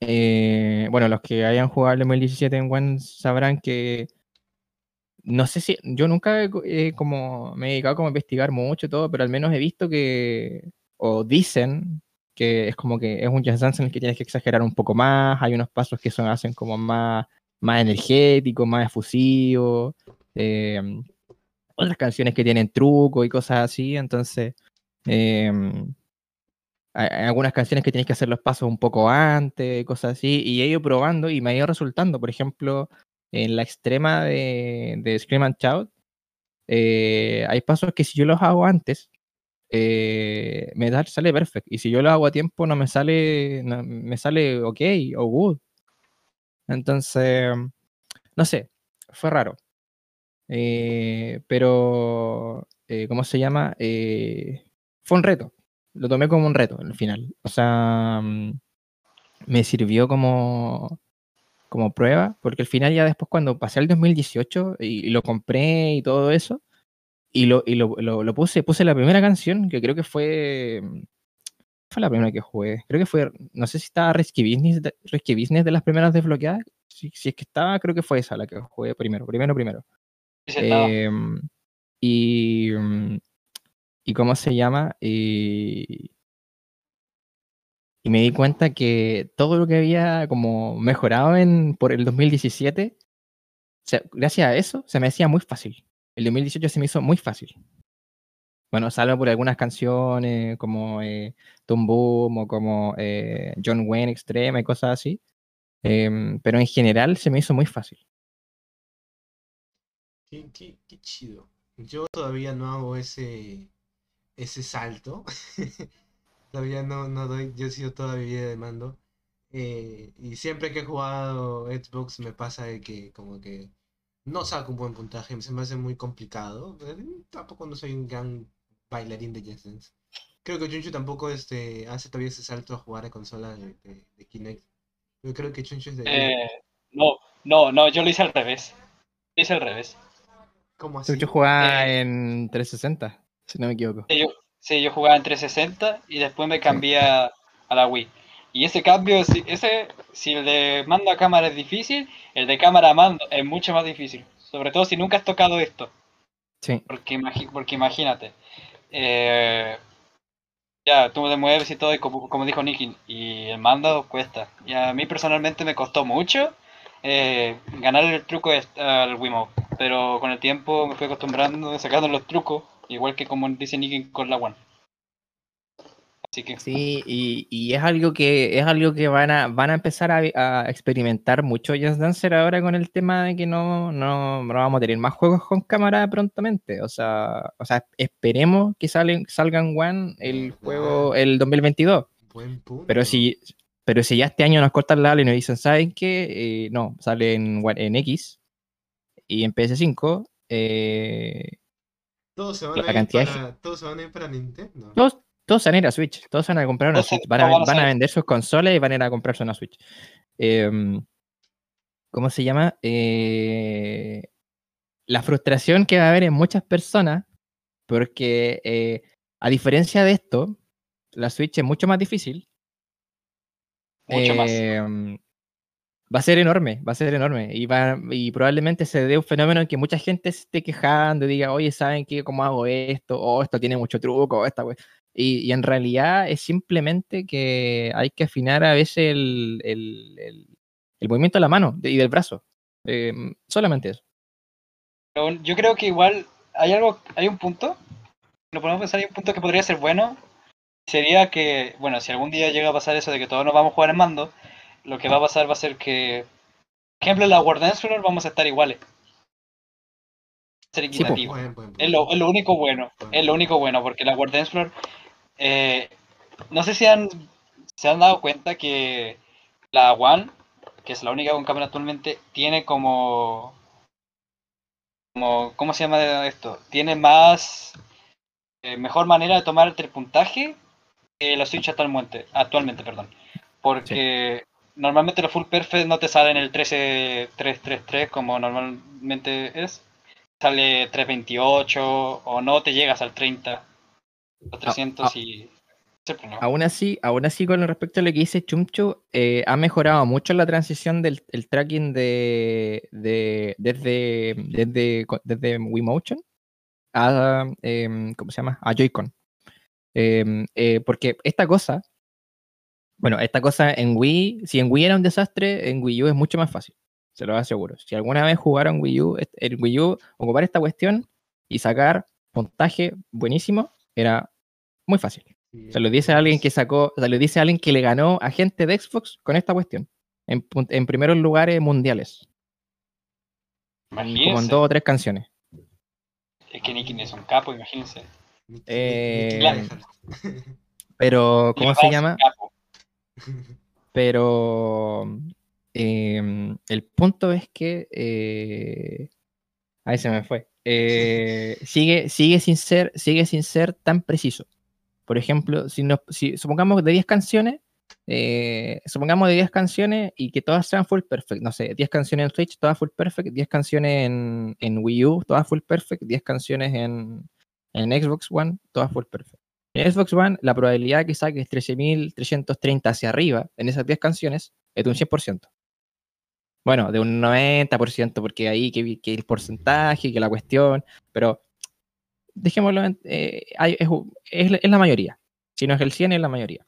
eh, bueno, los que hayan jugado el 2017 en One sabrán que no sé si, yo nunca co- he como, me he dedicado como a investigar mucho todo, pero al menos he visto que, o dicen que es como que es un jazz dance en el que tienes que exagerar un poco más, hay unos pasos que son, hacen como más, más energéticos, más efusivos, eh, otras canciones que tienen truco y cosas así, entonces eh, hay algunas canciones que tienes que hacer los pasos un poco antes, cosas así, y he ido probando y me ha ido resultando, por ejemplo, en la extrema de, de Scream and Shout, eh, hay pasos que si yo los hago antes, eh, me da, sale perfect. Y si yo lo hago a tiempo, no me sale, no- me sale ok o good. Entonces, no sé, fue raro. Eh, pero, eh, ¿cómo se llama? Eh, fue un reto. Lo tomé como un reto al final. O sea, mm, me sirvió como, como prueba, porque al final ya después cuando pasé al 2018 y, y lo compré y todo eso, y lo, y lo, lo- lo puse, puse la primera canción, que creo que fue, fue la primera que jugué, creo que fue, no sé si estaba Risky Business Risky Business de las primeras desbloqueadas, si, si es que estaba, creo que fue esa la que jugué primero, primero, primero. Sí. Em, y, y cómo se llama, y, y me di cuenta que todo lo que había como mejorado en, por el 2017, o sea, gracias a eso, se me hacía muy fácil. El 2018 se me hizo muy fácil. Bueno, salvo por algunas canciones como eh, Toon Boom o como eh, John Wayne Extreme y cosas así. Em, pero en general se me hizo muy fácil. Qué- qué chido. Yo todavía no hago ese, ese salto. (laughs) todavía no, no doy, yo he sido toda mi vida de mando. Eh, y siempre que he jugado Xbox me pasa de que como que no saco un buen puntaje, se me hace muy complicado. Eh, Tampoco no soy un gran bailarín de Just Dance. Creo que Chuncho tampoco este, hace todavía ese salto a jugar a consola de, de- de Kinect. Yo creo que Chuncho es de... Eh, no, no, no, yo lo hice al revés. Es al revés. ¿Cómo así? Yo jugaba Eh, en 360, si no me equivoco. Yo, sí, yo jugaba en 360 y después me cambié a, a la Wii. Y ese cambio, si, ese, si el de mando a cámara es difícil, el de cámara a mando es mucho más difícil. Sobre todo si nunca has tocado esto. Sí. Porque, imagi- porque imagínate, eh, ya tú te mueves y todo, y como, como dijo Nicky, y el mando cuesta. Y a mí personalmente me costó mucho eh, ganar el truco al Wiimote, pero con el tiempo me fui acostumbrando, sacando los trucos, igual que como dice Nicky con la One. Así que Sí, y, y es algo que es algo que van a van a empezar a, a experimentar mucho Just Dancer ahora con el tema de que no, no, no vamos a tener más juegos con cámara prontamente. O sea, o sea, esperemos que salen, salgan One el juego el 2022. Buen punto. Pero si, pero si ya este año nos cortan la ala y nos dicen, ¿saben qué? Eh, no, sale en, en X y en PS5. eh, Todos se van, la a ir cantidad de para, todos se van a ir para Nintendo. todos, todos van a ir a Switch, todos van a comprar una Todos Switch, van a, van van vender sus consolas y van a ir a comprarse una Switch. Em, ¿Cómo se llama? Eh, la frustración que va a haber en muchas personas, porque eh, a diferencia de esto, la Switch es mucho más difícil. mucho más. Va a ser enorme, va a ser enorme. Y, va, y probablemente se dé un fenómeno en que mucha gente se esté quejando y diga, oye, ¿saben qué? ¿Cómo hago esto? Oh, esto tiene mucho truco, o esta we-". y, y en realidad es simplemente que hay que afinar a veces el, el- el- el movimiento de la mano y del brazo. Em, solamente eso. Yo creo que igual hay algo, hay un punto, lo podemos pensar, hay un punto que podría ser bueno, sería que, bueno, si algún día llega a pasar eso de que todos nos vamos a jugar en mando, lo que va a pasar va a ser que, por ejemplo, en la Dance Floor vamos a estar iguales. Ser Sí, equitativo. Buen, buen Es lo, es lo único bueno, es lo único bueno, porque la Dance Floor, eh, no sé si han, se han dado cuenta que la One, que es la única con cámara actualmente, tiene como, como ¿cómo se llama esto? Tiene más, eh, mejor manera de tomar el puntaje que la Switch actualmente, actualmente, perdón, porque normalmente los Full Perfect no te salen el 13-333 como normalmente es, sale 328 o no te llegas al 30, los 300 ah. y... es el problema. Aún así, aún así con respecto a lo que dice Chumcho, eh, ha mejorado mucho la transición del el tracking de, de- desde, desde, desde Wiimotion a, em, ¿cómo se llama? A Joy-Con. Em, eh, porque esta cosa, bueno, esta cosa en Wii, si en Wii era un desastre, en Wii U es mucho más fácil, se lo aseguro. Si alguna vez jugaron Wii U, en Wii U, ocupar esta cuestión y sacar puntaje buenísimo, era muy fácil. Se lo dice a alguien que sacó, se lo dice a alguien que le ganó a gente de Xbox con esta cuestión. En, en primeros lugares mundiales. Como en Imagínense, dos o tres canciones. es que Nicky es un capo, imagínense. Eh. Pero, (laughs) ¿cómo se llama? capo. Pero em, el punto es que. eh, ahí se me fue. Eh, sigue, sigue, sin ser, sigue sin ser tan preciso. Por ejemplo, si, nos, si supongamos de 10 canciones, eh, supongamos de 10 canciones y que todas sean full perfect. No sé, 10 canciones en Switch, todas full perfect, 10 canciones en, en Wii U, todas full perfect, 10 canciones en, en Xbox One, todas full perfect. En Xbox One, la probabilidad que saques 13.330 hacia arriba en esas 10 canciones es de un 100%. Bueno, de un 90%, porque ahí que, que el porcentaje, que la cuestión, pero dejémoslo, en- eh, es, es es la mayoría. Si no es el 100, es la mayoría.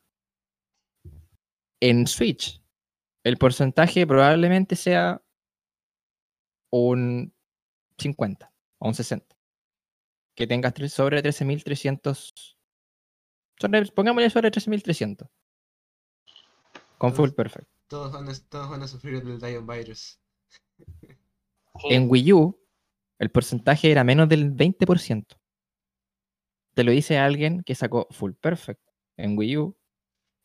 En Switch, el porcentaje probablemente sea un 50 o un 60. Que tengas sobre 13.300. sobre- Pongámosle sobre 13.300. Con full perfect. Todos van, a, todos van a sufrir del Dion Virus. En Wii U, el porcentaje era menos del 20%. Te lo dice alguien que sacó Full Perfect en Wii U.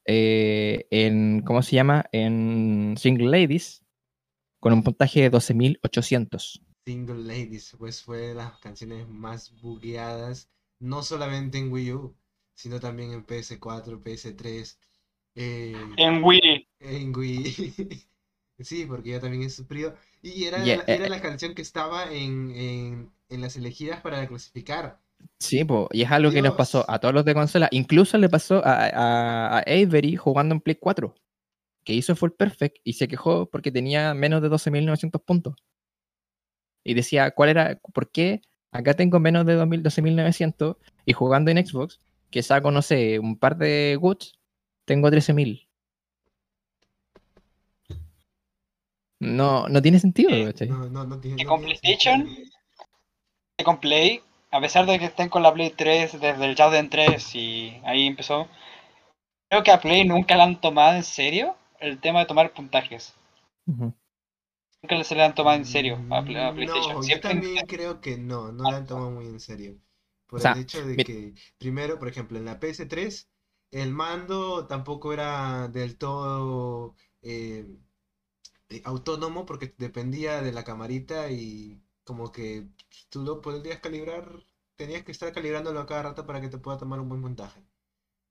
eh, en, ¿cómo se llama? En Single Ladies, con un puntaje de 12.800. Single Ladies, pues fue de las canciones más bugueadas, no solamente en Wii U, sino también en PS4, PS3, eh, En Wii, en Wii. (laughs) Sí, porque yo también he sufrido. Y era, Y, la, eh, era eh. la canción que estaba en, en, en las elegidas para clasificar. Sí, po, y es algo que nos pasó a todos los de consola. Incluso le pasó a, a, a Avery jugando en Play 4, que hizo Full Perfect y se quejó porque tenía menos de 12.900 puntos. Y decía, ¿cuál era? ¿Por qué acá tengo menos de 2000 12.900 y jugando en Xbox, que saco, no sé, un par de goods, tengo 13.000? No, no tiene sentido, Eh. No, no, no tiene, con PlayStation, con Play, a pesar de que estén con la Play 3 desde el Jordan 3 y ahí empezó, creo que a Play nunca la han tomado en serio el tema de tomar puntajes. Nunca se le han tomado en serio a, Play- a Mm, PlayStation. No, yo también creo que no, no la han tomado muy en serio. Por O sea, el hecho de mi- que, primero, por ejemplo, en la PS3, el mando tampoco era del todo eh, eh, autónomo porque dependía de la camarita y como que tú lo podrías calibrar, tenías que estar calibrándolo a cada rato para que te pueda tomar un buen puntaje.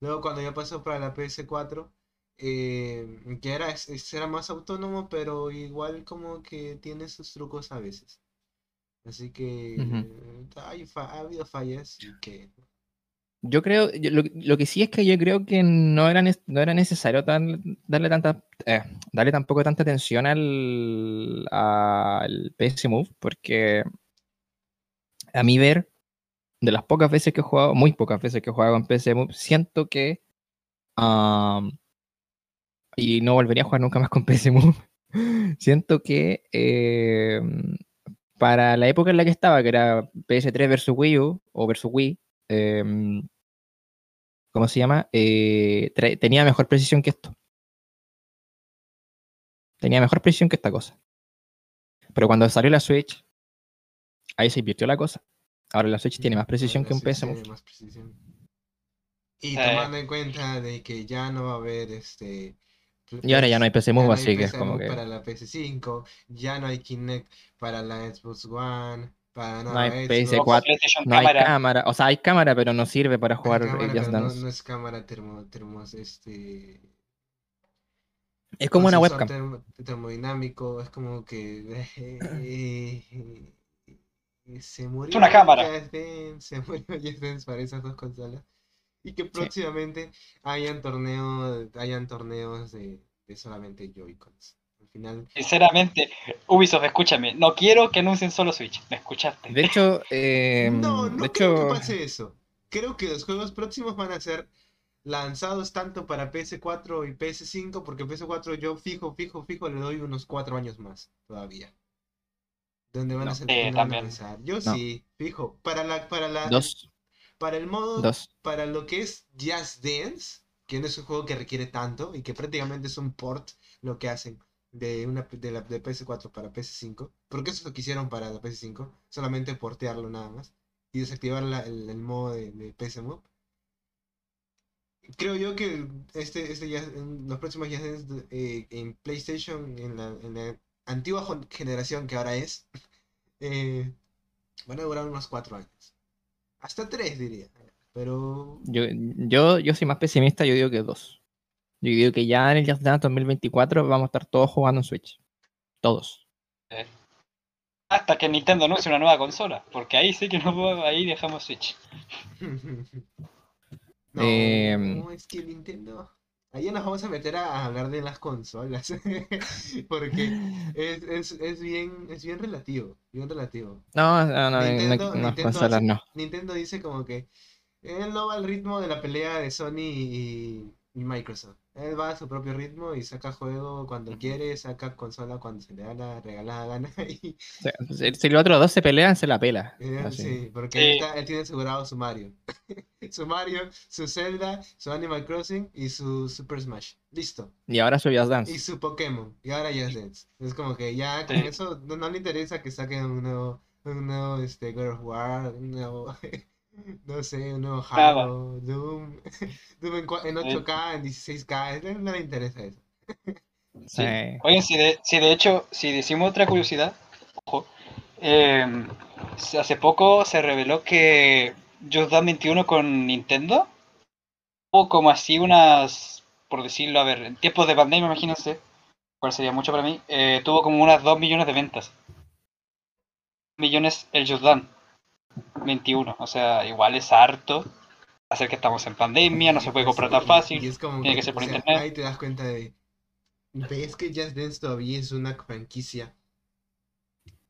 Luego cuando ya pasó para la PS4, eh, que era, es- es- era más autónomo, pero igual como que tiene sus trucos a veces. Así que Ujú. eh, hay ha habido fallas que... Yo creo, yo- lo, lo que sí es que yo creo que no era, no era necesario tan- darle tanta, eh, darle tampoco tanta atención al, al PS Move, porque a mi ver, de las pocas veces que he jugado, muy pocas veces que he jugado con PS Move, siento que, am, y no volvería a jugar nunca más con (laughs) PS Move, siento que eh, para la época en la que estaba, que era PS3 versus Wii U o versus Wii, em, ¿cómo se llama? Eh, tenía mejor precisión que esto. Tenía mejor precisión que esta cosa. Pero cuando salió la Switch, ahí se invirtió la cosa. Ahora la Switch tiene más precisión que un PS tiene más precisión. Y Eh. tomando en cuenta de que ya no va a haber este... Y ahora ya no hay PC Move, no así que es como Move que para la PS5, ya no hay Kinect para la Xbox One, para No hay Xbox. PS4, Tampoco PlayStation no hay cámara. cámara. O sea, hay cámara, pero no sirve para jugar eh, cámara, Just pero no, Dance. no es cámara termo, termos, este... Es como con una webcam. termo- termodinámico, es como que... (laughs) eh, eh, se murió una cámara. Dance, se murió Just Dance para esas dos consolas. Y que próximamente hayan torneos, hayan torneos de, de solamente Joy-Cons. Al final, Sinceramente, Ubisoft, escúchame, no quiero que anuncien solo Switch. ¿Me escuchaste? De hecho, eh, no, no de creo hecho, que pase eso. Creo que los juegos próximos van a ser lanzados tanto para PS4 y PS5, porque PS4 yo fijo, fijo, fijo, le doy unos cuatro años más todavía. Donde van No. a ser, lanzar. Yo No. sí, fijo. Para la, para la, dos, para el modo, dos. para lo que es Just Dance, que no es un juego que requiere tanto y que prácticamente es un port lo que hacen de una de la de PS4 para PS5, porque eso es lo que hicieron para la PS5, solamente portearlo nada más y desactivar la- el, el modo de, de PS Move. Creo yo que este, este ya, en los próximos Just Dance eh, en PlayStation, en la, en la antigua generación que ahora es, (laughs) eh, van a durar unos cuatro años. Hasta tres diría. Pero Yo, yo, yo soy más pesimista, yo digo que dos. Yo digo que ya en el Just Dance 2024 vamos a estar todos jugando en Switch. Todos. Hasta que Nintendo anuncie una nueva consola, porque ahí sí que no puedo, ahí dejamos Switch. (laughs) no, Em. es que Nintendo. Ahí nos vamos a meter a hablar de las consolas. (laughs) Porque es, es, es bien, es bien relativo. Bien relativo. No, no, no, Nintendo- no, no, Nintendo consolas hace- no. Nintendo dice como que él no va al ritmo de la pelea de Sony y, y Microsoft. Él va a su propio ritmo y saca juego cuando quiere, saca consola cuando se le da la regalada gana. (laughs) Y, O sea, si, si los otros dos se pelean, se la pela. eh, sí, porque Sí. Él, está- él tiene asegurado su Mario. (laughs) su Mario, su Zelda, su Animal Crossing y su Super Smash. Listo. Y ahora su Just Y Dance. su Pokémon. Y ahora ya es Dance. Es como que ya con Sí. eso no, no le interesa que saquen un nuevo, un nuevo este, God of War, un nuevo, (laughs) no sé, un nuevo Nada. Halo, Doom, (laughs) Doom en, cua- en 8K, en 16K, a él no le interesa eso. Sí. Oigan, si de, si de hecho, si decimos otra curiosidad, ojo, eh, hace poco se reveló que Just Dance 21 con Nintendo hubo como así unas, por decirlo, a ver, en tiempos de pandemia, imagínense, cuál sería mucho para mí, eh, tuvo como unas 2 millones de ventas. Millones el Just Dance 21, o sea, igual es harto. Hacer que estamos en pandemia, no se puede comprar tan fácil. Y es como tiene que ser por o sea, internet. Ahí te das cuenta de. Ves que Just Dance todavía es una franquicia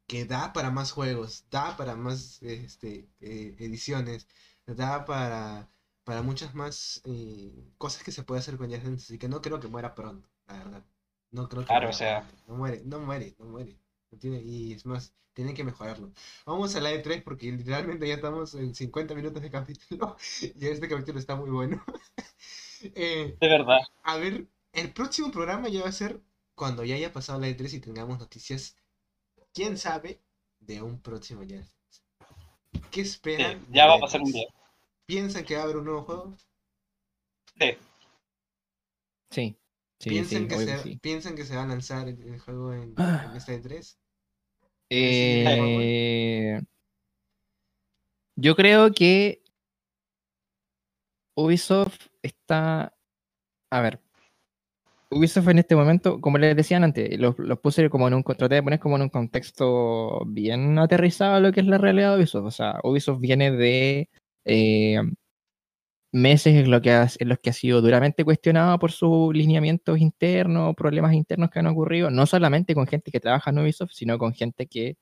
que da para más juegos, da para más este, eh, ediciones, da para, para muchas más eh, cosas que se puede hacer con Just Dance. Así que no creo que muera pronto, la verdad. No creo que Claro, muera o sea. pronto. No muere, no muere, no muere. No tiene, y es más, tienen que mejorarlo. Vamos a la E3 porque literalmente ya estamos en 50 minutos de capítulo (laughs) y este capítulo está muy bueno. (laughs) Eh, De verdad. a ver, el próximo programa ya va a ser cuando ya haya pasado la E3 y tengamos noticias, quién sabe, de un próximo ya. ¿Qué Sí, esperan? ya va a pasar un E3? día. ¿Piensan que va a haber un nuevo juego? Sí. Sí, sí, ¿Piensan, sí, que se, que sí. ¿Piensan que se va a lanzar el, el juego en, Ah. en esta E3? Eh, yo creo que Ubisoft está. A ver. Ubisoft en este momento, como les decían antes, los, los puse como en un. Traté de poner como en un contexto bien aterrizado a lo que es la realidad de Ubisoft. O sea, Ubisoft viene de eh, meses en, lo que ha- en los que ha sido duramente cuestionado por sus lineamientos internos, problemas internos que han ocurrido, no solamente con gente que trabaja en Ubisoft, sino con gente que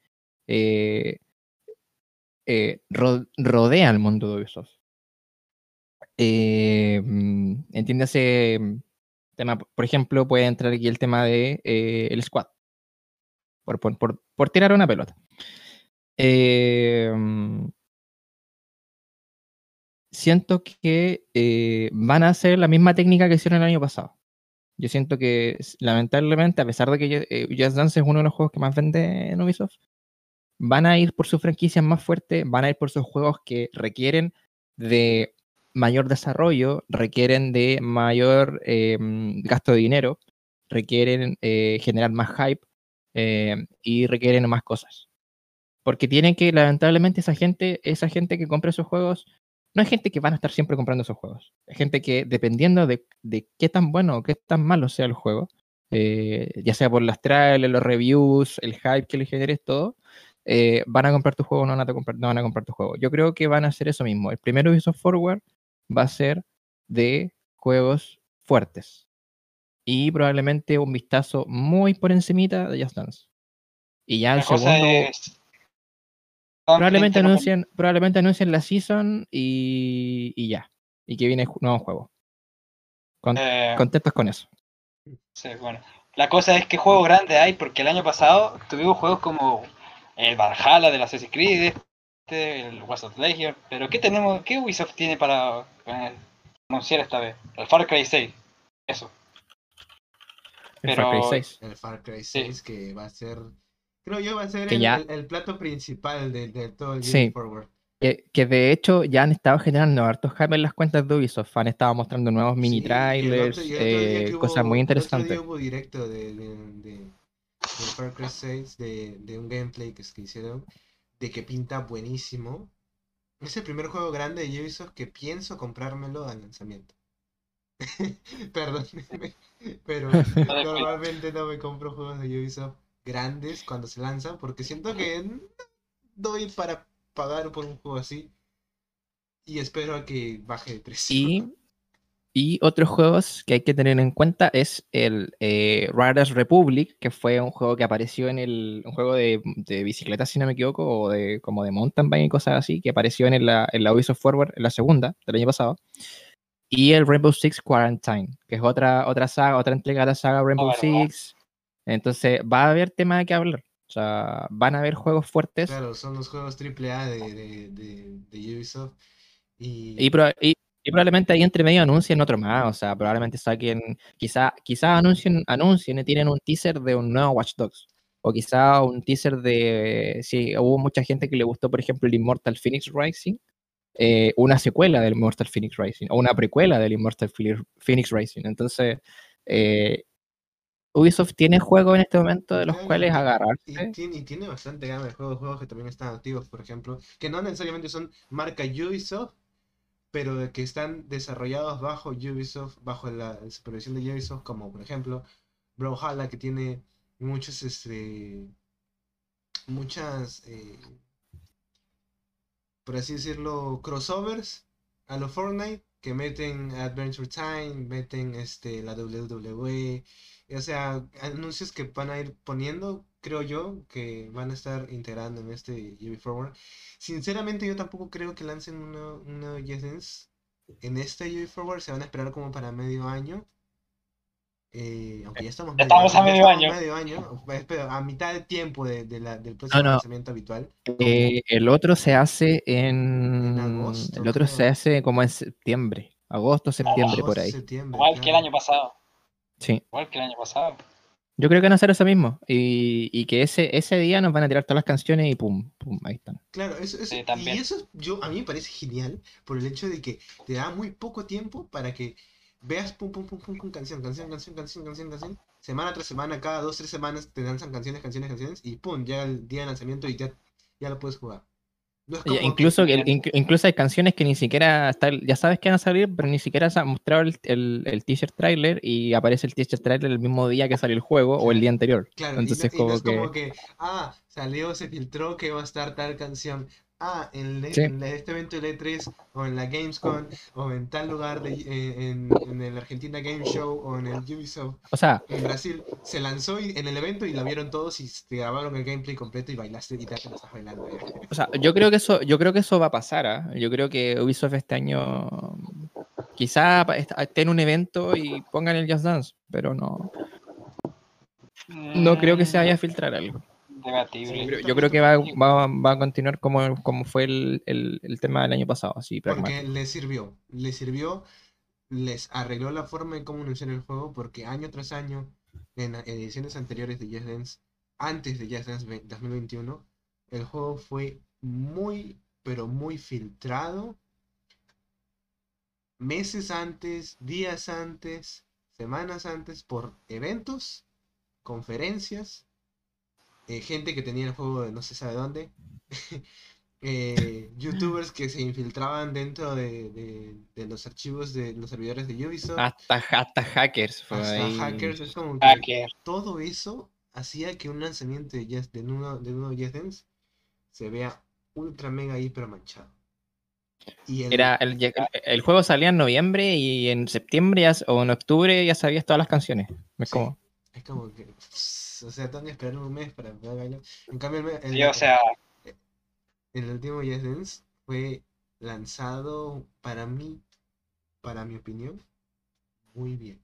eh, eh, ro- rodea al mundo de Ubisoft. Eh, mm, entiéndase, mm, tema, por ejemplo, puede entrar aquí el tema de el squad, por, por- por- por tirar una pelota. Eh, mm, siento que eh, van a hacer la misma técnica que hicieron el año pasado. Yo siento que, lamentablemente, a pesar de que eh, Just Dance es uno de los juegos que más vende en Ubisoft, van a ir por sus franquicias más fuertes, van a ir por sus juegos que requieren de mayor desarrollo, requieren de mayor mm, gasto de dinero, requieren eh, generar más hype eh, y requieren más cosas. Porque tienen que, lamentablemente, esa gente, esa gente que compra esos juegos, no es gente que van a estar siempre comprando esos juegos. Es gente que, dependiendo de, de qué tan bueno o qué tan malo sea el juego, eh, ya sea por las trailers, los reviews, el hype que le generes, todo, eh, van a comprar tu juego o no van a comprar, no van a comprar tu juego. Yo creo que van a hacer eso mismo. El primero Ubisoft Forward va a ser de juegos fuertes. Y probablemente un vistazo muy por encimita de Just Dance. Y ya el La cosa segundo, es. Probablemente anuncien, probablemente anuncien la season y, y ya. Y que viene nuevo juego. Con- eh, contentos con eso. Sí, bueno. La cosa es que juegos grandes hay, porque el año pasado tuvimos juegos como el Valhalla del Assassin's Creed, este, el of Legion, pero ¿qué tenemos, qué Ubisoft tiene para eh, anunciar esta vez? El Far Cry 6, eso. El Far Cry pero- 6. El Far Cry 6 que va a ser, creo yo va a ser el, ya- el- el plato principal de, de todo el Sí. Forward. Que, que de hecho ya han estado generando hartos hype en las cuentas de Ubisoft. Han estado mostrando nuevos mini Sí, trailers, otro eh, cosas muy interesantes. hubo directo de, de, de, del Far Cry 6, de, de un gameplay que, es que hicieron, de que pinta buenísimo. Es el primer juego grande de Ubisoft que pienso comprármelo al lanzamiento. (laughs) Perdónenme, pero (laughs) normalmente no me compro juegos de Ubisoft grandes cuando se lanzan porque siento que no doy para pagar por un juego así y espero a que baje de precio. Y, y otros juegos que hay que tener en cuenta es el eh, Riders Republic, que fue un juego que apareció en el un juego de, de bicicleta, si no me equivoco, o de como de mountain bike y cosas así, que apareció en la, en la Ubisoft Forward, en la segunda del año pasado. Y el Rainbow Six Quarantine, que es otra, otra saga, otra entrega de la saga Rainbow ¿verdad? Six. Entonces va a haber tema de qué hablar. O sea, van a haber juegos fuertes. Claro, son los juegos AAA de, de, de, de Ubisoft. Y, Y, proba- y- y probablemente ahí entre medio anuncien otro más, o sea, probablemente saquen, quizá, quizá anuncien, anuncien y tienen un teaser de un nuevo Watch Dogs. O quizá un teaser de, si hubo mucha gente que le gustó, por ejemplo, el Immortal Phoenix Rising, eh, una secuela del Immortal Phoenix Rising, o una precuela del Immortal Phoenix- Phoenix Rising. Entonces, eh, Ubisoft tiene juegos en este momento de los Claro, cuales agarrarse. y tiene, y tiene bastante gama de juegos, juegos que también están activos, por ejemplo, que no necesariamente son marca Ubisoft, pero que están desarrollados bajo Ubisoft, bajo la supervisión de Ubisoft, como por ejemplo Brawlhalla que tiene muchos, este, muchas, eh, por así decirlo, crossovers a los Fortnite que meten Adventure Time, meten este, la WWE, o sea, anuncios que van a ir poniendo, creo yo, que van a estar integrando en este Ubi Forward. Sinceramente, yo tampoco creo que lancen una, una Yes Dance en este Ubi Forward, se van a esperar como para medio año. Eh, aunque ya estamos, estamos a medio año. medio año, pues, pero a mitad de tiempo de, de la- del próximo no. lanzamiento habitual. Eh, el otro se hace en. En agosto, el otro creo. se hace como en septiembre. Agosto, septiembre, por Agosto, ahí. septiembre, Igual que el claro. año pasado. Sí. Igual que el año pasado. Yo creo que van a hacer eso mismo. Y, y que ese, ese día nos van a tirar todas las canciones y pum, pum, ahí están. Claro, eso, eso- Sí, y eso yo, a mí me parece genial por el hecho de que te da muy poco tiempo para que veas pum, pum, pum, pum, pum, canción, canción, canción, canción, canción, canción. Semana tras semana, cada dos, tres semanas te lanzan canciones, canciones, canciones y pum, llega el día de lanzamiento y ya, ya lo puedes jugar. No incluso, que- que- inc- incluso hay canciones que ni siquiera está, ya sabes que van a salir, pero ni siquiera se ha mostrado el, el, el teaser trailer y aparece el teaser trailer el mismo día que salió el juego o el día anterior. Claro, y no- Entonces, y no, como es que. como que, ah, salió, se filtró que va a estar tal canción. Ah, en, Sí. en este evento de E3, o en la Gamescom, o en tal lugar, de, eh, en, en el Argentina Game Show, o en el Ubisoft O sea, en Brasil, se lanzó y- en el evento y la vieron todos y te grabaron el gameplay completo y bailaste y te estás bailando. o sea, yo creo que eso, yo creo que eso va a pasar, ¿ah? Yo creo que Ubisoft este año quizá est- esté en un evento y pongan el Just Dance, pero no, no creo que se vaya a filtrar algo. Debatible. Yo creo, yo creo que va, va- va a continuar como, como fue el, el- el tema del año pasado, así. Porque les sirvió, les sirvió, les arregló la forma de cómo anunciar el juego, porque año tras año, en ediciones anteriores de Just Dance, antes de Just Dance ve- 2021, el juego fue muy, pero muy filtrado. Meses antes, días antes, semanas antes, por eventos, conferencias, eh, gente que tenía el juego de no se sabe dónde, (laughs) eh, youtubers que se infiltraban dentro de, de- de los archivos de los servidores de Ubisoft, Hasta, hasta hackers fue hasta ahí. hackers, es como que Hacker. todo eso hacía que un lanzamiento de, Just- de uno de uno Just Dance se vea ultra mega hiper manchado. Y el- Era el, el- el juego salía en noviembre y en septiembre ya o en octubre ya sabías todas las canciones. Es Sí. como, Es como que, o sea, tengo que esperar un mes para poder bailar. En cambio, el, el- Sí, o sea, el último Just Dance fue lanzado para mí, para mi opinión, muy bien.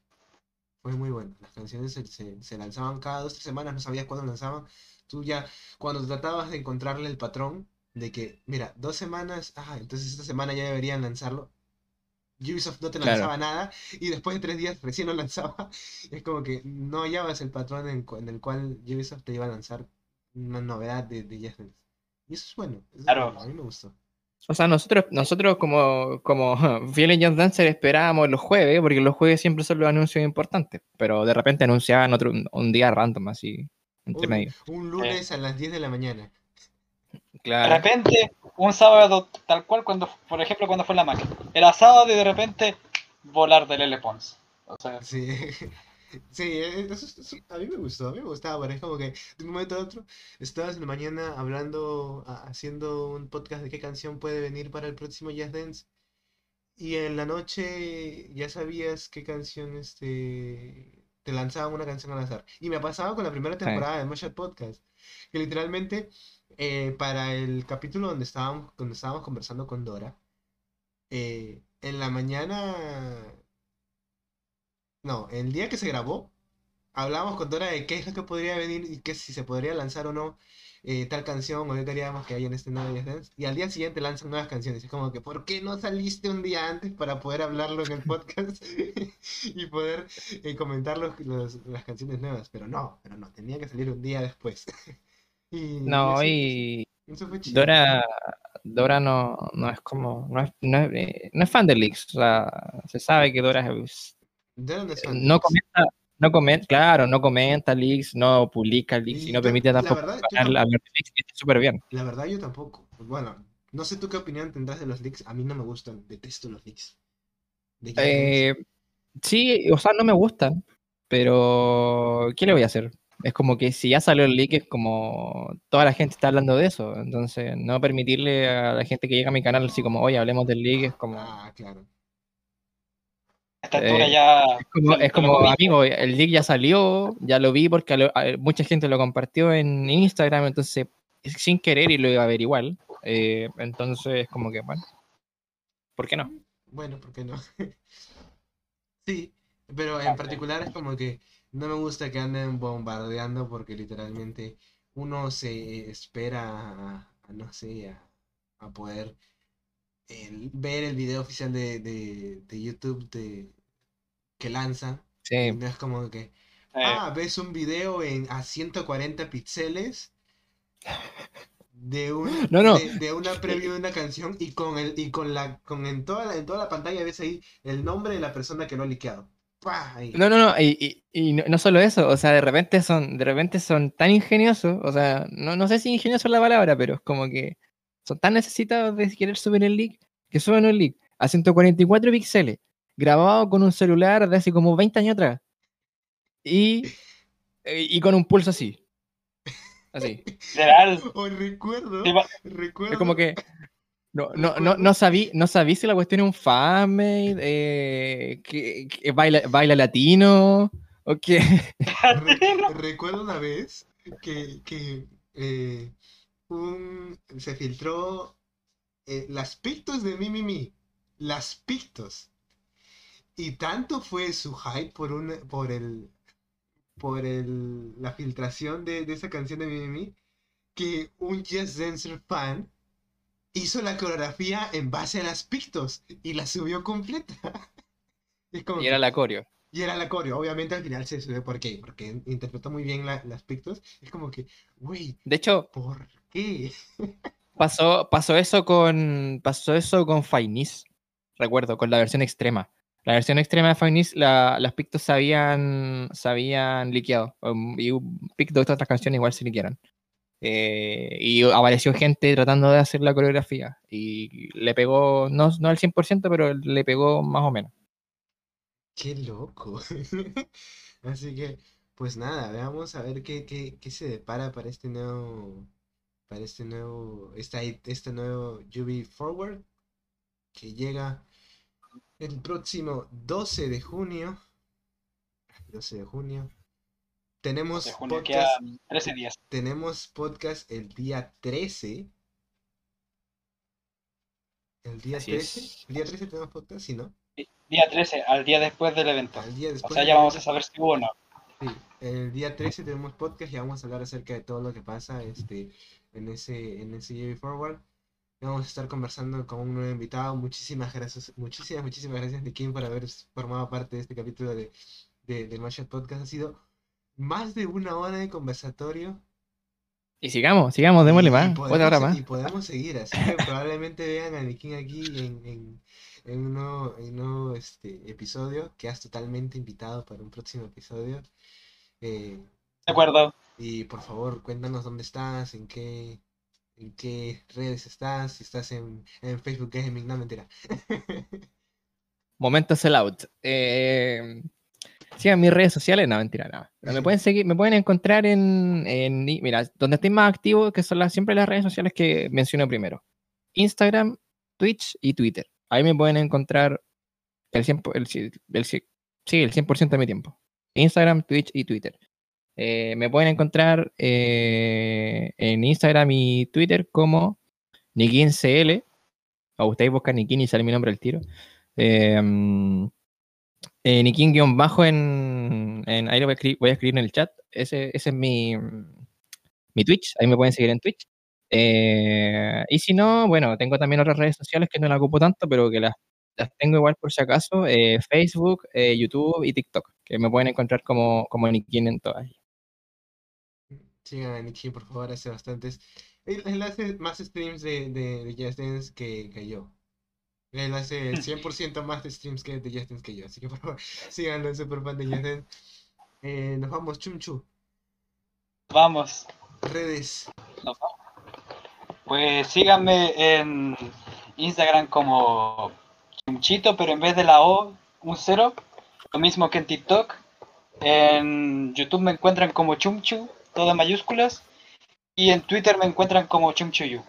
Fue muy bueno. Las canciones se, se- se lanzaban cada dos tres semanas, no sabías cuándo lanzaban. Tú ya, cuando tratabas de encontrarle el patrón de que, mira, dos semanas, ah, entonces esta semana ya deberían lanzarlo. Ubisoft no te Claro. lanzaba nada y después de tres días recién lo lanzaba. (laughs) Es como que no hallabas el patrón en, el cual Ubisoft te iba a lanzar una novedad de, de Just Dance. Y eso es bueno. eso es Claro. bueno, A mí me gustó. o sea, nosotros, nosotros como, como (laughs) fieles Just Dancer esperábamos los jueves, porque los jueves siempre son los anuncios importantes, pero de repente anunciaban otro, un, un día random así, entre Un, medio. un lunes a las 10 de la mañana. de Claro. repente, un sábado, tal cual, cuando, por ejemplo, cuando fue la máquina. Era sábado y de repente volar del L Pons. O sea, Sí, (laughs) sí, eh, eso, eso a mí me gustó, a mí me gustaba, pero es como que de un momento a otro estabas en la mañana hablando, haciendo un podcast de qué canción puede venir para el próximo Jazz Dance y en la noche ya sabías qué canción este, te lanzaban una canción al azar. Y me pasaba con la primera temporada de Motion Podcast, que literalmente eh, para el capítulo donde estábamos, donde estábamos conversando con Dora, eh, en la mañana no, el día que se grabó, hablábamos con Dora de qué es lo que podría venir y que si se podría lanzar o no eh, tal canción o qué queríamos que haya en este Dance. Y al día siguiente lanzan nuevas canciones. Es como que, ¿por qué no saliste un día antes para poder hablarlo en el podcast (laughs) y poder comentar los- las canciones nuevas? Pero no, pero no, tenía que salir un día después. (laughs) y, No, eso, y eso fue chido. Dora, Dora no, no es como, no es, no es, eh, no es fan de leaks, o sea, se sabe que Dora es- Dora no es fan no comenta, no comenta, claro, no comenta leaks, no publica leaks y Y no permite la tampoco verdad, yo hablar, tampoco. leaks, está súper bien. La verdad, yo tampoco. Bueno, no sé tú qué opinión tendrás de los leaks. A mí no me gustan, detesto los leaks. De. Eh, sí, o sea, no me gustan, Pero, ¿qué le voy a hacer? Es como que si ya salió el leak, es como toda la gente está hablando de eso. Entonces, no permitirle a la gente que llega a mi canal así como, oye, hablemos del leak, es como. Ah, claro. A esta altura Eh, ya. Es como, es amigo, el leak ya salió, ya lo vi porque a lo- a- mucha gente lo compartió en Instagram, entonces sin querer y lo iba a ver igual. Eh, entonces, como que, bueno, ¿por qué no? Bueno, ¿por qué no? (laughs) Sí, pero en particular es como que no me gusta que anden bombardeando porque literalmente uno se espera a, a, no sé, a, a poder el- ver el video oficial de, de, de YouTube de, que lanzan. Sí, no es como que, Eh, ah, ves un video en, a 140 píxeles de, un, (laughs) No, no. de, de una preview de una canción y con el y con la con en toda la, en toda la pantalla ves ahí el nombre de la persona que lo ha liqueado. No, no, no, y, y- y no, no solo eso, o sea, de repente son, de repente son tan ingeniosos, o sea, no, no sé si ingenioso es la palabra, pero es como que son tan necesitados de querer subir el leak, que suben un leak a 144 píxeles, grabado con un celular de hace como 20 años atrás, y, y con un pulso así, así. literal. O recuerdo, recuerdo. Es como que no, no, no, no sabí, no sabí si la cuestión es un fanmade, eh, que, que baila, baila latino, o. Re- (laughs) recuerdo una vez que, que eh, un, se filtró eh, las pictos de Mimimi. Las pictos. Y tanto fue su hype por un, por el por el, la filtración de, de esa canción de Mimimi que un Yes Dancer fan hizo la coreografía en base a las pictos y la subió completa. (laughs) Es como Y era la coreo. y era la coreo, obviamente al final se subió, ¿por qué? Porque interpretó muy bien la- las pictos. Es como que, güey, De hecho, ¿por qué? (laughs) pasó, pasó eso con pasó eso con Fainis, recuerdo, con la versión extrema. La versión extrema de Fainis, la, las pictos se habían, se habían liqueado. um, y un picto de otras canciones igual se liquearon. Eh, y apareció gente tratando de hacer la coreografía. Y le pegó, no, no al 100%, pero le pegó más o menos. Qué loco. (laughs) Así que, pues nada, veamos a ver qué, qué, qué se depara para este nuevo, para este nuevo, esta, este nuevo UV Forward que llega el próximo 12 de junio. 12 de junio. Tenemos de junio podcast, quedan 13 días. tenemos podcast el día 13. El día Así 13. es. El día 13 tenemos podcast, ¿sí, no? Día 13, al día después del evento. Al día O después sea, del ya vamos a saber si hubo o no. Sí, el día 13 tenemos podcast y vamos a hablar acerca de todo lo que pasa este, en ese, en ese JV Forward. Vamos a estar conversando con un nuevo invitado. Muchísimas gracias, muchísimas, muchísimas gracias, Nikin, por haber formado parte de este capítulo de, de, del Mashup Podcast. Ha sido más de una hora de conversatorio. Y sigamos, sigamos, démosle y- y más. podemos Otra hora más. Y podemos seguir, así que probablemente vean a Nikin aquí en, en, en un nuevo, en un nuevo, este, episodio. Quedas totalmente invitado para un próximo episodio. Eh, De acuerdo. y por favor, cuéntanos dónde estás, en qué, en qué redes estás, si estás en, en Facebook Gaming, no mentira. (laughs) Momento sellout. Eh, sigan mis redes sociales, no, mentira, nada. Me pueden seguir, me pueden encontrar en, mira, donde estoy más activo, que son las, siempre las redes sociales que menciono primero. Instagram, Twitch y Twitter. Ahí me pueden encontrar el 100%, el, el sí, el 100% de mi tiempo. Instagram, Twitch y Twitter. Eh, me pueden encontrar eh, en Instagram y Twitter como NikinCL. O ustedes buscan Nikin y sale mi nombre al tiro. Eh, eh, Nikin guion bajo en, en ahí lo voy a, escribir, voy a escribir en el chat. Ese, ese es mi, mi Twitch. Ahí me pueden seguir en Twitch. Eh, y si no, bueno, tengo también otras redes sociales que no las ocupo tanto, pero que las, las tengo igual por si acaso. eh, Facebook, eh, YouTube y TikTok, que me pueden encontrar como, como Nikin en todas. ellas. Sigan a Nikin, por favor, hace bastantes. Él, hace más streams de, de, de que, que yo. Él hace el (laughs) 100% más de streams que de Just Dance que yo. Así que (laughs) por favor, síganlo en super fan de Just Dance. Eh, nos vamos, Chumchu. Vamos. Redes. Nos vamos. Pues síganme en Instagram como Chumchito, pero en vez de la O, un cero. Lo mismo que en TikTok. En YouTube me encuentran como Chumchu, todas mayúsculas. Y en Twitter me encuentran como Chumchuyu.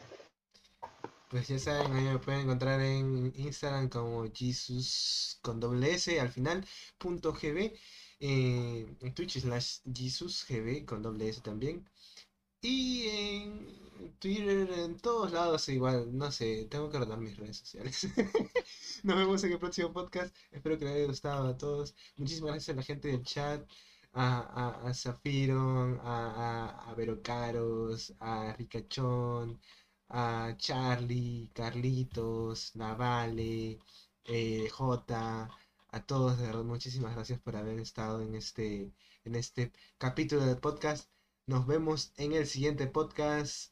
Pues ya saben, ahí me pueden encontrar en Instagram como Jesus con doble S al final, punto GB. eh, en Twitch slash Jesus GB con doble S también. Y en Twitter, en todos lados igual, no sé, tengo que ordenar mis redes sociales. (laughs) Nos vemos en el próximo podcast. Espero que les haya gustado a todos. Muchísimas gracias a la gente del chat, a, a, a Zafiro, a, a, a a Ricachón, a Charlie, Carlitos, Navale, eh, J, a todos, de verdad, muchísimas gracias por haber estado en este, en este capítulo del podcast. Nos vemos en el siguiente podcast.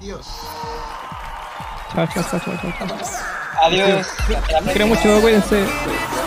Adiós. Chao, chao, chao, chao, chao. Adiós. Quiero mucho, cuídense.